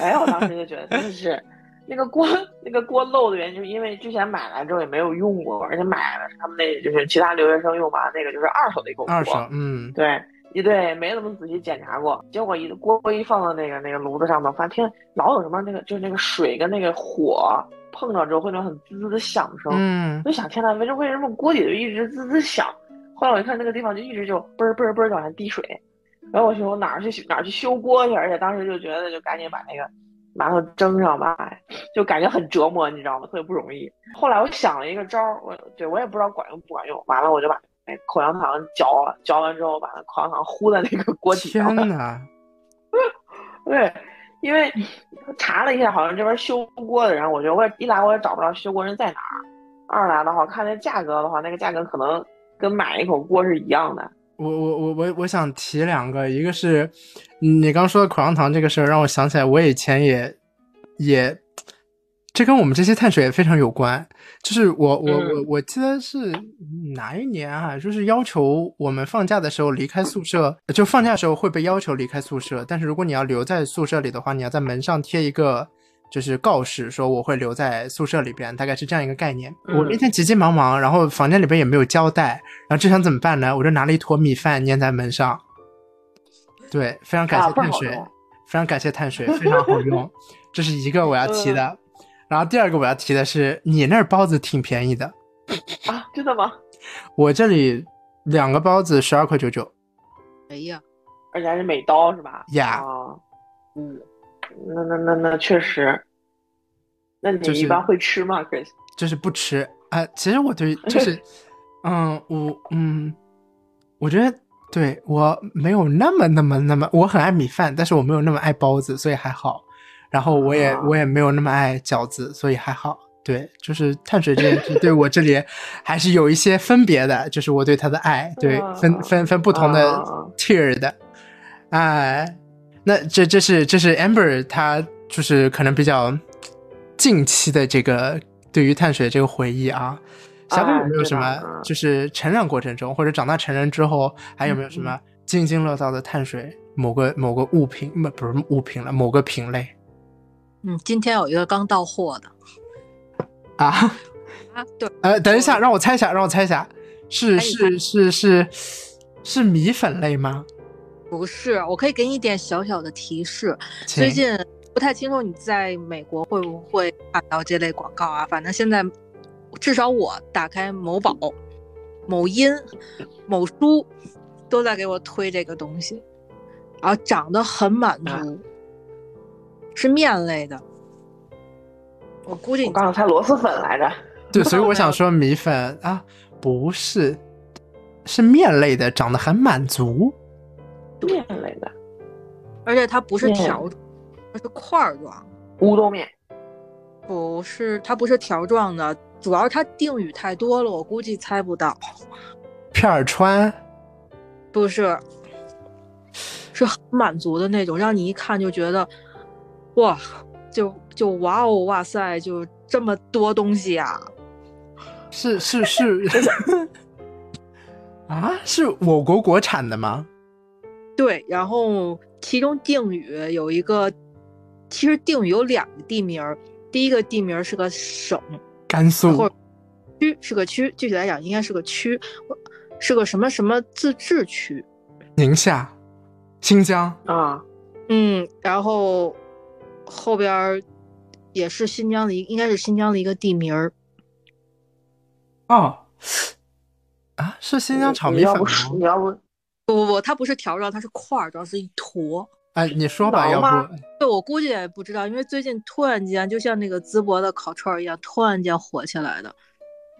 哎，我当时就觉得真的是，那个锅那个锅漏的原因，就是因为之前买来之后也没有用过，而且买的是他们那就是其他留学生用吧，那个就是二手的一个锅。二手，嗯，对，一对没怎么仔细检查过，结果一锅一放到那个那个炉子上头，发现老有什么那个就是那个水跟那个火。碰着之后会那种很滋滋的响声，嗯，我就想天呐，为什么为什么锅底就一直滋滋响？后来我一看那个地方就一直就嘣儿嘣儿嘣儿往下滴水，然后我说我哪儿去哪儿去修锅去？而且当时就觉得就赶紧把那个馒头蒸上吧，就感觉很折磨，你知道吗？特别不容易。后来我想了一个招儿，我对我也不知道管用不管用。完了我就把那口香糖嚼了，嚼完之后把那口香糖糊在那个锅底上。天呐，对。因为查了一下，好像这边修锅的人，我觉得我也一来我也找不着修锅人在哪儿。二来的话，看那价格的话，那个价格可能跟买一口锅是一样的。我我我我我想提两个，一个是你刚说的口香糖这个事儿，让我想起来我以前也也。这跟我们这些碳水也非常有关，就是我我我我记得是哪一年啊？就是要求我们放假的时候离开宿舍，就放假的时候会被要求离开宿舍。但是如果你要留在宿舍里的话，你要在门上贴一个就是告示说我会留在宿舍里边，大概是这样一个概念。嗯我那天急急忙忙，然后房间里边也没有胶带，然后这想怎么办呢？我就拿了一坨米饭粘在门上。对，非常感谢碳水，非常感谢碳水，非常好用。这是一个我要提的。嗯然后第二个我要提的是，你那儿包子挺便宜的，啊，真的吗？我这里两个包子十二块九九。哎呀，而且还是美刀是吧？呀啊，嗯，那那那那确实。那你就是一般会吃吗，Chris？就是不吃啊、其实我对就是，嗯，我嗯，我觉得对我没有那么那么那么，我很爱米饭，但是我没有那么爱包子，所以还好。然后我也、啊我也没有那么爱饺子，所以还好。对，就是碳水这件事对我这里还是有一些分别的，就是我对它的爱，对啊分分分不同的啊 tier 的，哎，那这这是这是 Amber 他就是可能比较近期的这个对于碳水这个回忆啊。小北有没有什么就是成长过程中或者长大成人之后，还有没有什么津津乐道的碳水某个某个物品不不是物品了，某个品类嗯，今天有一个刚到货的啊？啊，对，呃，等一下，让我猜一下，让我猜一下，是是是是是米粉类吗？不是，我可以给你一点小小的提示，最近不太清楚你在美国会不会看到这类广告啊？反正现在至少我打开某宝、某音、某书都在给我推这个东西，然后长得很满啊足，是面类的。我估计你我刚刚猜螺蛳粉来着。对，所以我想说米粉啊，不是，是面类的，长得很满足。面类的而且它不是条状，它是块儿状，乌冬面，不是它不是条状的，主要是它定语太多了，我估计猜不到。片儿川不是，是很满足的那种，让你一看就觉得，哇，就就哇哦哇塞，就这么多东西啊！是是是 啊，是我国国产的吗？对，然后其中定语有一个，其实定语有两个地名儿，第一个地名是个省，甘肃或区是个区，具体来讲应该是个区，是个什么什么自治区。宁夏、新疆啊，嗯，然后后边儿也是新疆的一，应该是新疆的一个地名儿。哦啊，是新疆炒米粉你要不是你？要不不不不，它不是条状，它是块儿状，是一坨。哎，你说吧，要不对，我估计也不知道，因为最近突然间，就像那个淄博的烤串儿一样，突然间火起来的，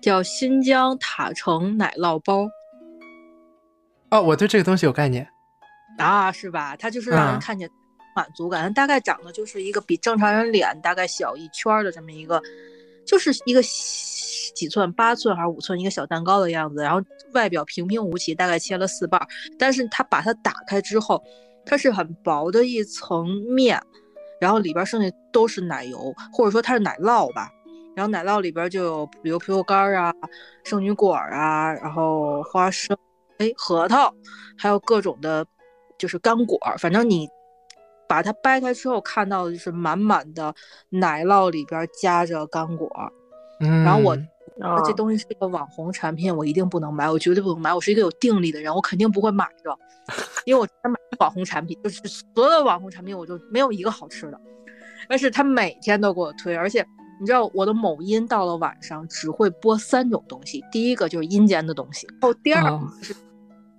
叫新疆塔城奶酪包哦，我对这个东西有概念。啊，是吧？它就是让人嗯看见满足感，它大概长得就是一个比正常人脸大概小一圈的这么一个，就是一个几寸，八寸还是五寸一个小蛋糕的样子，然后外表平平无奇，大概切了四瓣儿，但是它把它打开之后，它是很薄的一层面，然后里边剩下都是奶油，或者说它是奶酪吧。然后奶酪里边就有比如葡萄干儿啊、圣女果儿啊，然后花生、哎核桃，还有各种的，就是干果儿。反正你把它掰开之后，看到的就是满满的奶酪里边夹着干果。嗯，然后我啊，这东西是一个网红产品，我一定不能买，我绝对不能买。我是一个有定力的人，我肯定不会买的，因为我之前买网红产品，就是所有的网红产品我就没有一个好吃的。但是他每天都给我推，而且你知道我的某音到了晚上只会播三种东西，第一个就是阴间的东西，然后第二哦个就是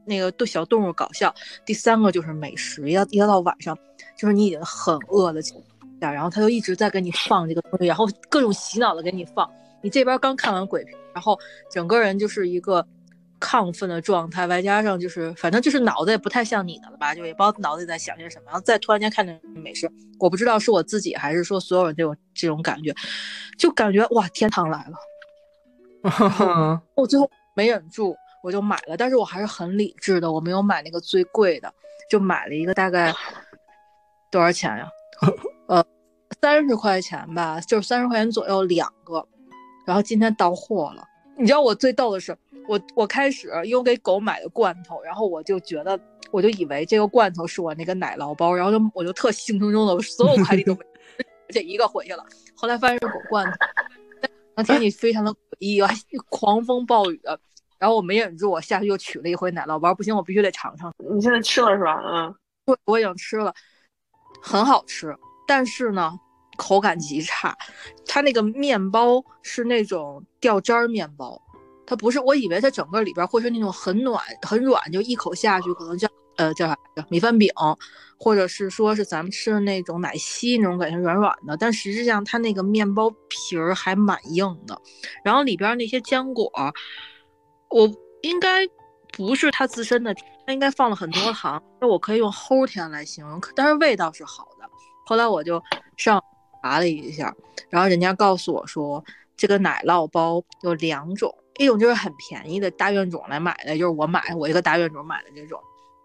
那个对小动物搞笑，第三个就是美食。要要到晚上，就是你已经很饿的情况下，然后他就一直在给你放这个东西，然后各种洗脑的给你放。你这边刚看完鬼片，然后整个人就是一个亢奋的状态，外加上就是反正就是脑子也不太像你的了吧，就也不知道脑子里在想些什么，然后再突然间看见美食，我不知道是我自己还是说所有人这种这种感觉，就感觉哇天堂来了。我最后没忍住，我就买了，但是我还是很理智的，我没有买那个最贵的，就买了一个大概多少钱呀？呃，三十块钱吧，就是三十块钱左右两个。然后今天到货了，你知道我最逗的是，我我开始因为我给狗买的罐头，然后我就觉得，我就以为这个罐头是我那个奶酪包，然后就我就特兴冲冲的，我所有快递都没，这一个回去了。后来发现是狗罐头，那天气非常的诡异啊，狂风暴雨。然后我没忍住，我下去又取了一回奶酪包，不行，我必须得尝尝。你现在吃了是吧？嗯，我我已经吃了，很好吃，但是呢，口感极差。它那个面包是那种掉渣儿面包。它不是，我以为它整个里边会是那种很暖、很软，就一口下去可能叫呃叫啥叫米饭饼，或者是说是咱们吃的那种奶昔那种感觉软软的，但实际上它那个面包皮儿还蛮硬的，然后里边那些坚果，我应该不是它自身的，它应该放了很多糖，那我可以用齁甜来形容，但是味道是好的。后来我就上查了一下，然后人家告诉我说，这个奶酪包有两种。一种就是很便宜的大院种来买的，就是我买我一个大院种买的这种；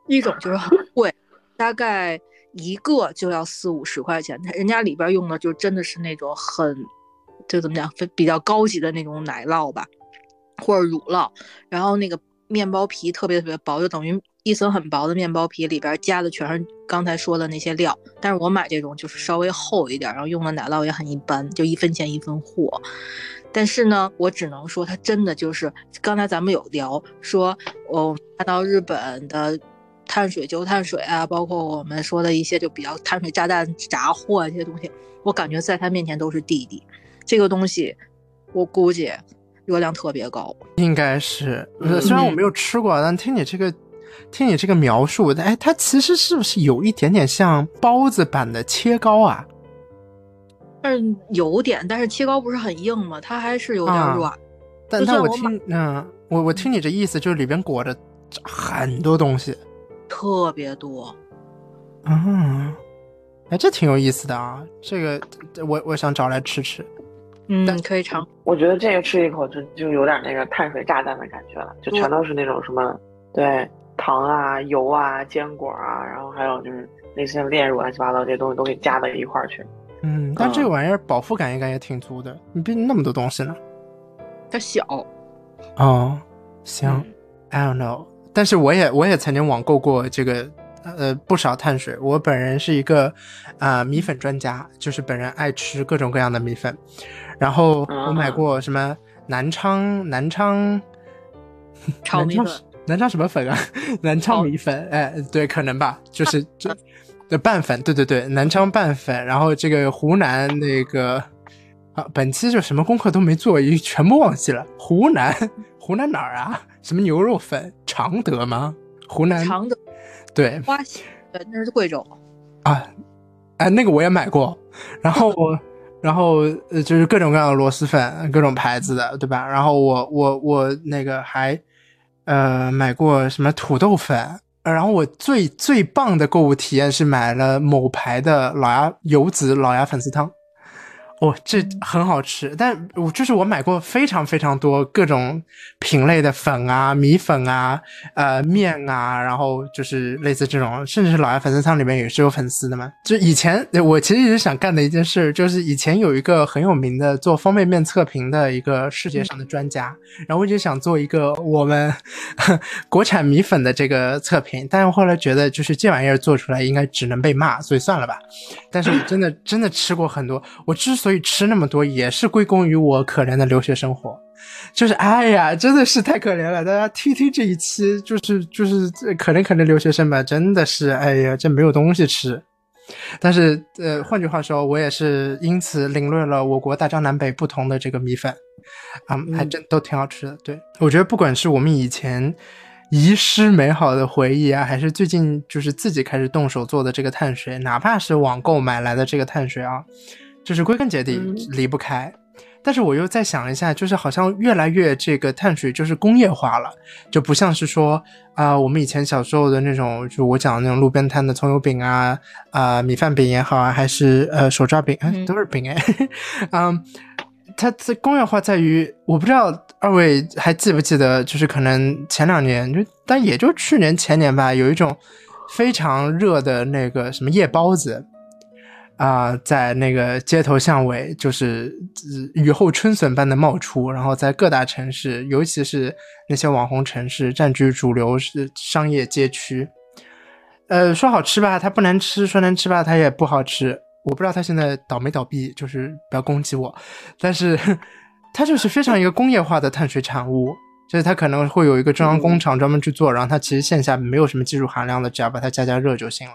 一种就是很贵，大概一个就要四五十块钱。人家里边用的就真的是那种很，就怎么讲，比较高级的那种奶酪吧，或者乳酪。然后那个面包皮特别特别薄，就等于一层很薄的面包皮，里边加的全是刚才说的那些料。但是我买这种就是稍微厚一点，然后用的奶酪也很一般，就一分钱一分货。但是呢，我只能说，它真的就是刚才咱们有聊说，我看到日本的碳水、就碳水啊，包括我们说的一些就比较碳水炸弹、炸货这些东西，我感觉在他面前都是弟弟。这个东西，我估计热量特别高，应该是。虽然我没有吃过，但听你这个，听你这个描述，哎，它其实是不是有一点点像包子版的切糕啊？嗯，有点，但是切糕不是很硬吗？它还是有点软。但但我听，嗯，我我听你这意思，就是里边裹着很多东西，特别多。嗯，哎，这挺有意思的啊！这个我我想找来吃吃。嗯，可以尝。我觉得这个吃一口就就有点那个碳水炸弹的感觉了，就全都是那种什么对糖啊、油啊、坚果啊，然后还有就是那些炼乳乱七八糟这些东西都给加到一块儿去。嗯，但这个玩意儿饱腹感应该也挺足的。你毕竟那么多东西呢。它小。哦，行，I don't know。但是我也我也曾经网购过这个呃不少碳水。我本人是一个啊米粉专家，就是本人爱吃各种各样的米粉。然后我买过什么南昌南昌炒米粉，南昌什么粉啊？南昌米粉，哎，对，可能吧，就是 这。的拌粉，对对对，南昌拌粉，然后这个湖南那个啊，本期就什么功课都没做，一全部忘记了。湖南，湖南哪儿啊？什么牛肉粉？常德吗？湖南常德，对，花溪，对，那是贵州啊。哎，那个我也买过，然后我，然后呃，就是各种各样的螺蛳粉，各种牌子的，对吧？然后我我我那个还呃买过什么土豆粉。然后我最最棒的购物体验是买了某牌的老鸭油子老鸭粉丝汤。哦，这很好吃，但我就是我买过非常非常多各种品类的粉啊、米粉啊、呃面啊，然后就是类似这种，甚至是老鸭粉丝汤里面也是有粉丝的嘛。就以前我其实一直想干的一件事，就是以前有一个很有名的做方便面测评的一个世界上的专家，然后我一直想做一个我们 国产米粉的这个测评，但是后来觉得就是这玩意儿做出来应该只能被骂，所以算了吧。但是我真的真的吃过很多，我之所以。吃那么多也是归功于我可怜的留学生活，就是哎呀，真的是太可怜了。大家听听这一期，就是就是可怜可怜留学生吧，真的是哎呀，这没有东西吃。但是呃，换句话说，我也是因此领略了我国大江南北不同的这个米粉，啊，还真都挺好吃的。对我觉得，不管是我们以前遗失美好的回忆啊，还是最近就是自己开始动手做的这个碳水，哪怕是网购买来的这个碳水啊。就是归根结底离不开，但是我又再想一下，就是好像越来越这个碳水就是工业化了，就不像是说啊，我们以前小时候的那种，就我讲的那种路边摊的葱油饼啊，啊米饭饼也好啊，还是呃手抓饼，哎都是饼哎，嗯，它这工业化在于，我不知道二位还记不记得，就是可能前两年就，但也就去年前年吧，有一种非常热的那个什么夜包子。啊，在那个街头巷尾，就是雨后春笋般的冒出，然后在各大城市，尤其是那些网红城市，占据主流是商业街区。呃，说好吃吧，它不难吃；说难吃吧，它也不好吃。我不知道它现在倒没倒闭，就是不要攻击我，但是它就是非常一个工业化的碳水产物，就是它可能会有一个中央工厂专门去做，然后它其实线下没有什么技术含量的，只要把它加加热就行了。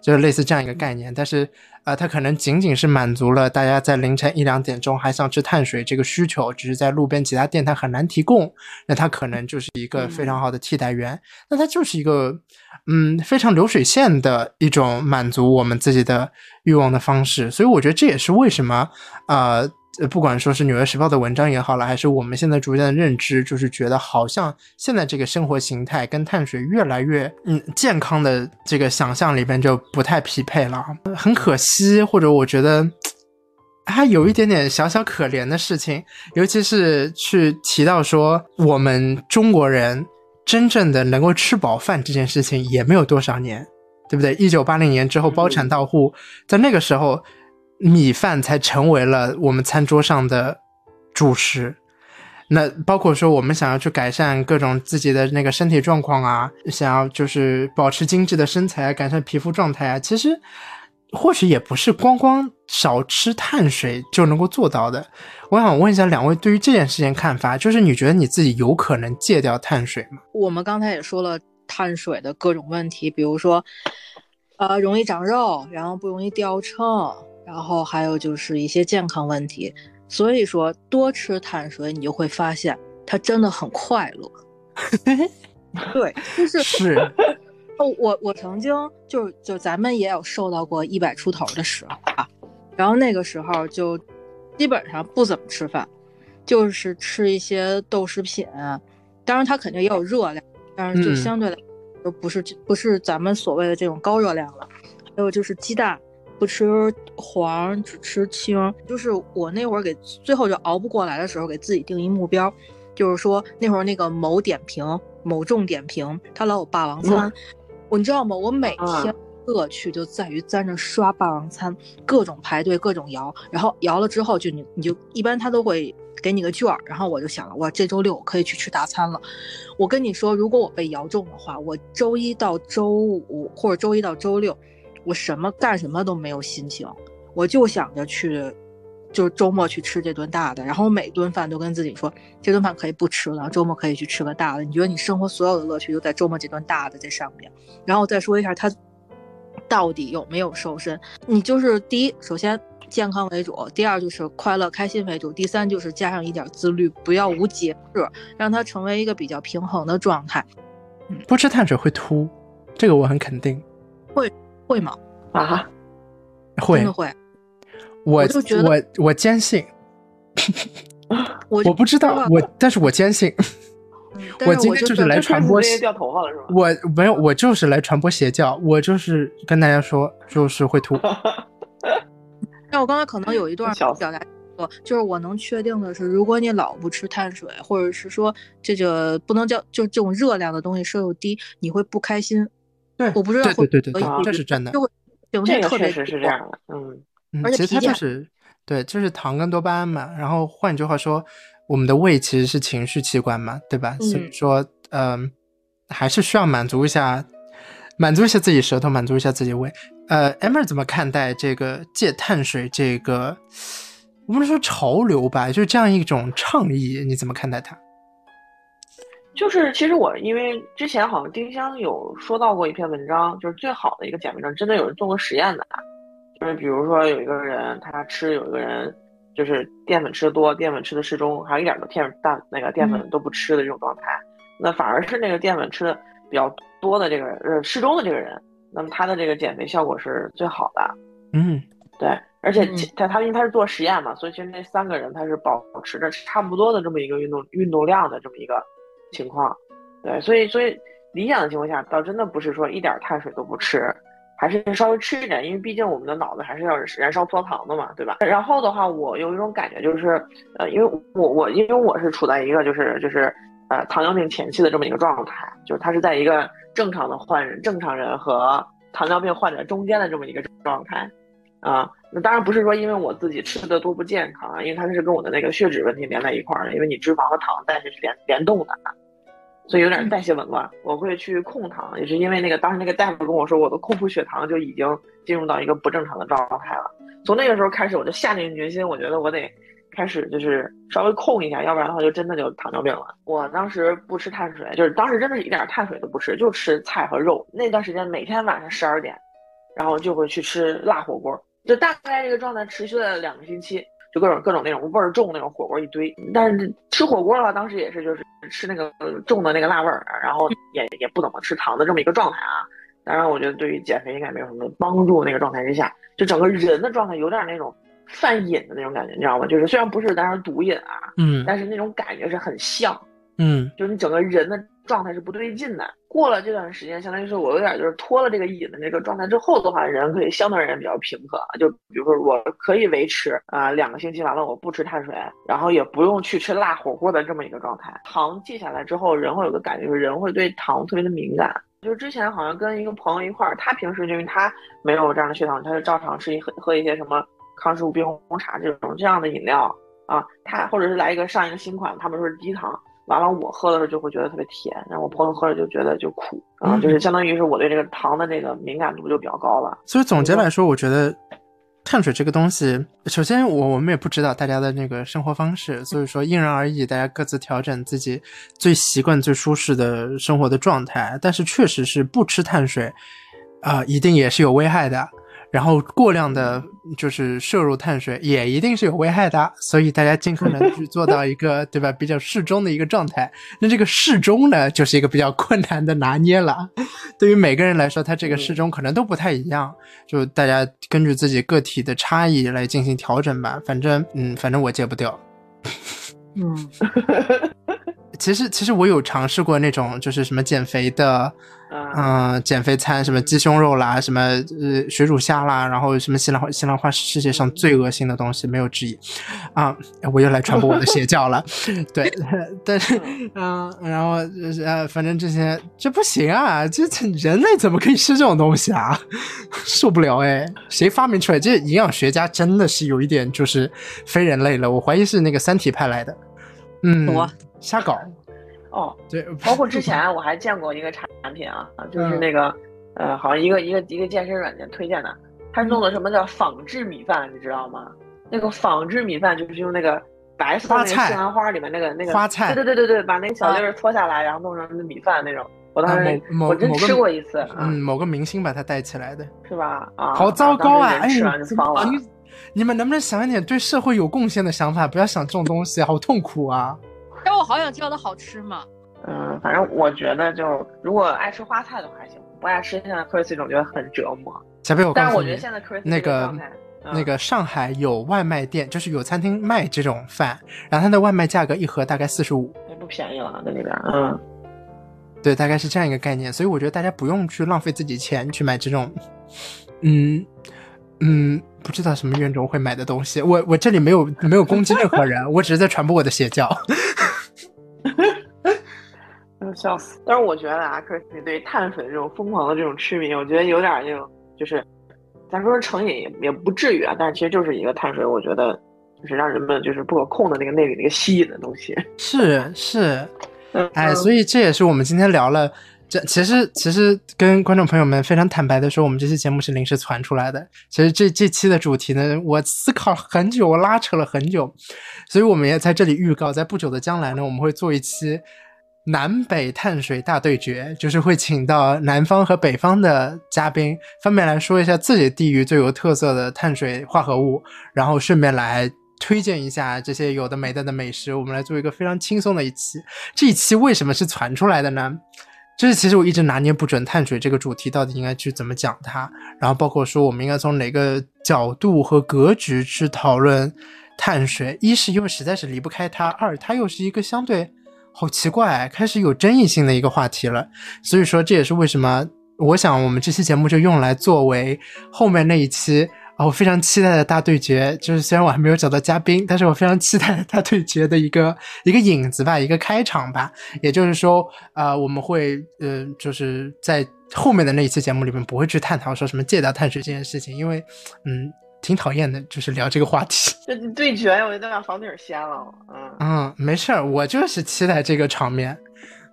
就是类似这样一个概念，但是，呃，它可能仅仅是满足了大家在凌晨一两点钟还想吃碳水这个需求，只是在路边其他店它很难提供，那它可能就是一个非常好的替代源。那它就是一个，嗯，非常流水线的一种满足我们自己的欲望的方式。所以我觉得这也是为什么，呃。呃，不管说是《纽约时报》的文章也好了，还是我们现在逐渐的认知，就是觉得好像现在这个生活形态跟碳水越来越嗯健康的这个想象里边就不太匹配了，很可惜，或者我觉得还有一点点小小可怜的事情，尤其是去提到说我们中国人真正的能够吃饱饭这件事情也没有多少年，对不对？一九八零年之后包产到户，在那个时候。米饭才成为了我们餐桌上的主食。那包括说，我们想要去改善各种自己的那个身体状况啊，想要就是保持精致的身材啊，改善皮肤状态啊，其实或许也不是光光少吃碳水就能够做到的。我想问一下两位对于这件事情看法，就是你觉得你自己有可能戒掉碳水吗？我们刚才也说了碳水的各种问题，比如说，呃，容易长肉，然后不容易掉秤。然后还有就是一些健康问题，所以说多吃碳水，你就会发现它真的很快乐。对，就是是。哦，我我曾经就就咱们也有瘦到过一百出头的时候啊，然后那个时候就基本上不怎么吃饭，就是吃一些豆食品，当然它肯定也有热量，但是就相对来说不是不是咱们所谓的这种高热量了。还有就是鸡蛋。不吃黄，只吃青。就是我那会儿给最后就熬不过来的时候，给自己定一目标，就是说那会儿那个某点评、某众点评，他老有霸王餐，我你知道吗？我每天乐趣就在于在那刷霸王餐，各种排队，各种摇，然后摇了之后就你你就一般他都会给你个券儿，然后我就想了，我，这周六我可以去吃大餐了。我跟你说，如果我被摇中的话，我周一到周五或者周一到周六。我什么干什么都没有心情，我就想着去，就是周末去吃这顿大的。然后每顿饭都跟自己说，这顿饭可以不吃了，周末可以去吃个大的。你觉得你生活所有的乐趣都在周末这顿大的这上面。然后再说一下，他到底有没有瘦身？你就是第一，首先健康为主；第二就是快乐开心为主；第三就是加上一点自律，不要无节制，让它成为一个比较平衡的状态。不吃碳水会秃，这个我很肯定。会。会吗？啊，会，真的会。我就觉得，我我坚信。我我不知道，我但是我坚信。我今天就是来传播掉头发了是吗？我没有，我就是来传播邪教。我就是跟大家说，就是会秃。那我刚才可能有一段 表达错，就是我能确定的是，如果你老不吃碳水，或者是说这个不能叫就这种热量的东西摄入低，你会不开心。对，我不知道对对对对，这是真的。就会这个确实是这样的，嗯嗯，其实它就是对，就是糖跟多巴胺嘛。然后换句话说，我们的胃其实是情绪器官嘛，对吧？所以说，嗯，还是需要满足一下，满足一下自己舌头，满足一下自己胃。呃，Emma 怎么看待这个戒碳水这个，我们说潮流吧，就是这样一种倡议，你怎么看待它？就是，其实我因为之前好像丁香有说到过一篇文章，就是最好的一个减肥症，真的有人做过实验的，就是比如说有一个人他吃，有一个人就是淀粉吃的多，淀粉吃的适中，还有一点都淀大那个淀粉都不吃的这种状态，那反而是那个淀粉吃的比较多的这个呃适中的这个人，那么他的这个减肥效果是最好的。嗯，对，而且他他因为他是做实验嘛，所以其实那三个人他是保持着差不多的这么一个运动运动量的这么一个。情况，对，所以所以理想的情况下，倒真的不是说一点碳水都不吃，还是稍微吃一点，因为毕竟我们的脑子还是要燃烧葡萄糖的嘛，对吧？然后的话，我有一种感觉就是，呃，因为我我因为我是处在一个就是就是呃糖尿病前期的这么一个状态，就是它是在一个正常的患、正常人和糖尿病患者中间的这么一个状态，啊，那当然不是说因为我自己吃的多不健康啊，因为它是跟我的那个血脂问题连在一块儿的，因为你脂肪和糖代谢是联联动的。所以有点代谢紊乱，我会去控糖，也是因为那个当时那个大夫跟我说，我的空腹血糖就已经进入到一个不正常的状态了。从那个时候开始，我就下定决心，我觉得我得开始就是稍微控一下，要不然的话就真的就糖尿病了。我当时不吃碳水，就是当时真的是一点碳水都不吃，就吃菜和肉。那段时间每天晚上十二点，然后就会去吃辣火锅，就大概这个状态持续了两个星期。就各种各种那种味儿重那种火锅一堆，但是吃火锅的话，当时也是就是吃那个重的那个辣味儿，然后也也不怎么吃糖的这么一个状态啊。当然，我觉得对于减肥应该没有什么帮助。那个状态之下，就整个人的状态有点那种犯瘾的那种感觉，你知道吗？就是虽然不是当时毒瘾啊，嗯，但是那种感觉是很像，嗯，就是你整个人的。状态是不对劲的。过了这段时间，相当于是我有点就是脱了这个瘾的那个状态之后的话，人可以相对而言比较平和。就比如说，我可以维持啊两个星期完了我不吃碳水，然后也不用去吃辣火锅的这么一个状态。糖戒下来之后，人会有个感觉，就是人会对糖特别的敏感。就是之前好像跟一个朋友一块儿，他平时就因为他没有这样的血糖，他就照常吃一喝喝一些什么康师傅冰红茶这种这样的饮料啊，他或者是来一个上一个新款，他们说是低糖。完了，我喝的时候就会觉得特别甜，然后我朋友喝了就觉得就苦啊，就是相当于是我对这个糖的这个敏感度就比较高了。所以总结来说，我觉得碳水这个东西，首先我我们也不知道大家的那个生活方式，所以说因人而异，大家各自调整自己最习惯、最舒适的生活的状态。但是确实是不吃碳水，啊，一定也是有危害的。然后过量的，就是摄入碳水也一定是有危害的，所以大家尽可能去做到一个，对吧？比较适中的一个状态。那这个适中呢，就是一个比较困难的拿捏了。对于每个人来说，他这个适中可能都不太一样，就大家根据自己个体的差异来进行调整吧。反正，嗯，反正我戒不掉。嗯。其实，其实我有尝试过那种，就是什么减肥的，嗯，减肥餐，什么鸡胸肉啦，什么呃水煮虾啦，然后什么西兰花，西兰花是世界上最恶心的东西，没有之一。啊，我又来传播我的邪教了。对，但是，嗯，然后呃，反正这些这不行啊，这人类怎么可以吃这种东西啊？受不了哎！谁发明出来？这营养学家真的是有一点就是非人类了，我怀疑是那个三体派来的。嗯。我。瞎搞，哦，对，包括之前我还见过一个产品啊，就是那个，呃，好像一个一个一个健身软件推荐的，他弄的什么叫仿制米饭，你知道吗？那个仿制米饭就是用那个白色那个西兰花里面那个那个花菜，对对对对对，把那个小粒儿搓下来，然后弄成米饭那种。我当时我真吃过一次，嗯，某个明星把它带起来的，是吧？啊，好糟糕啊！哎，你你们能不能想一点对社会有贡献的想法？不要想这种东西，好痛苦啊！但我好想知道它好吃嘛。嗯，反正我觉得就如果爱吃花菜的话还行，不爱吃现在 Chris 总觉得很折磨。小贝，我但是我觉得现在 Chris 那个那个上海有外卖店，就是有餐厅卖这种饭，然后它的外卖价格一盒大概四十五，也不便宜了，在那边。嗯，对，大概是这样一个概念，所以我觉得大家不用去浪费自己钱去买这种，嗯嗯，不知道什么冤种会买的东西。我我这里没有没有攻击任何人，我只是在传播我的邪教。笑死！但是我觉得啊，可是你对碳水的这种疯狂的这种痴迷，我觉得有点那种，就是咱说成瘾也也不至于啊，但是其实就是一个碳水，我觉得就是让人们就是不可控的那个内里那个吸引的东西。是 是，哎，所以这也是我们今天聊了。这其实其实跟观众朋友们非常坦白的说，我们这期节目是临时传出来的。其实这这期的主题呢，我思考很久，我拉扯了很久，所以我们也在这里预告，在不久的将来呢，我们会做一期。南北碳水大对决，就是会请到南方和北方的嘉宾，分别来说一下自己地域最有特色的碳水化合物，然后顺便来推荐一下这些有的没的的美食。我们来做一个非常轻松的一期。这一期为什么是传出来的呢？就是其实我一直拿捏不准碳水这个主题到底应该去怎么讲它，然后包括说我们应该从哪个角度和格局去讨论碳水。一是因为实在是离不开它，二它又是一个相对。好奇怪，开始有争议性的一个话题了，所以说这也是为什么我想我们这期节目就用来作为后面那一期啊，我非常期待的大对决，就是虽然我还没有找到嘉宾，但是我非常期待大对决的一个一个影子吧，一个开场吧。也就是说，啊，我们会呃，就是在后面的那一期节目里面不会去探讨说什么戒掉碳水这件事情，因为嗯。挺讨厌的，就是聊这个话题。这 对决，我就都把房顶掀了。嗯嗯，没事儿，我就是期待这个场面。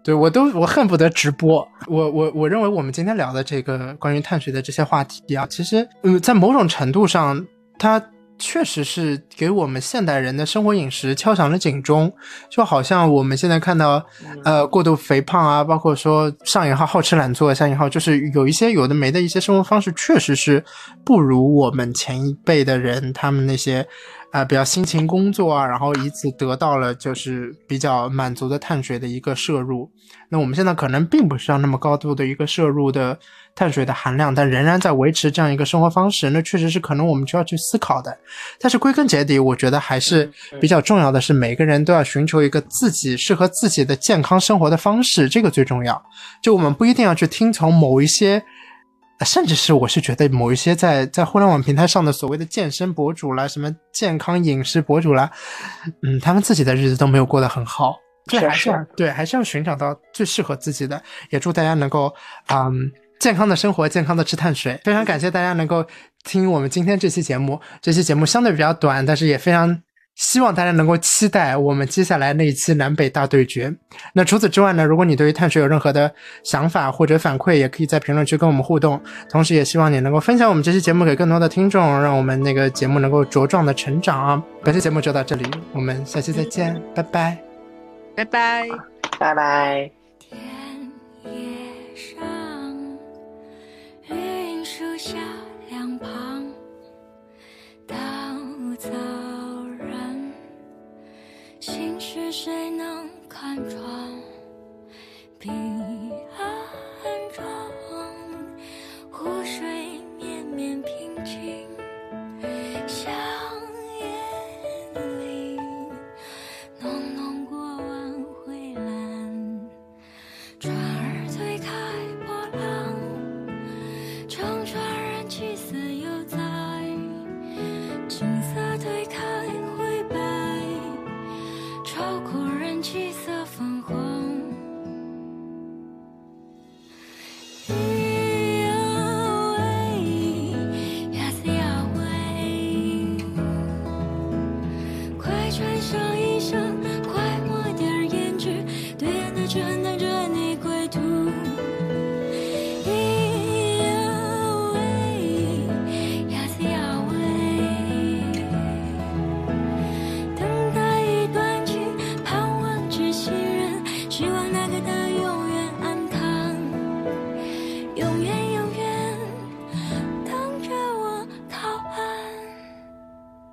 对我都我恨不得直播。我我我认为我们今天聊的这个关于碳水的这些话题啊，其实嗯，在某种程度上，它。确实是给我们现代人的生活饮食敲响了警钟，就好像我们现在看到，呃，过度肥胖啊，包括说上引号好吃懒做，下引号就是有一些有的没的一些生活方式，确实是不如我们前一辈的人他们那些。啊，比较辛勤工作啊，然后以此得到了就是比较满足的碳水的一个摄入。那我们现在可能并不需要那么高度的一个摄入的碳水的含量，但仍然在维持这样一个生活方式。那确实是可能我们需要去思考的。但是归根结底，我觉得还是比较重要的是，每个人都要寻求一个自己适合自己的健康生活的方式，这个最重要。就我们不一定要去听从某一些。甚至是我是觉得某一些在在互联网平台上的所谓的健身博主啦，什么健康饮食博主啦，嗯，他们自己的日子都没有过得很好，这还是对，还是要寻找到最适合自己的。也祝大家能够嗯健康的生活，健康的吃碳水。非常感谢大家能够听我们今天这期节目，这期节目相对比较短，但是也非常。希望大家能够期待我们接下来那一期南北大对决。那除此之外呢？如果你对于碳水有任何的想法或者反馈，也可以在评论区跟我们互动。同时，也希望你能够分享我们这期节目给更多的听众，让我们那个节目能够茁壮的成长啊！本期节目就到这里，我们下期再见，拜拜，拜拜，拜拜。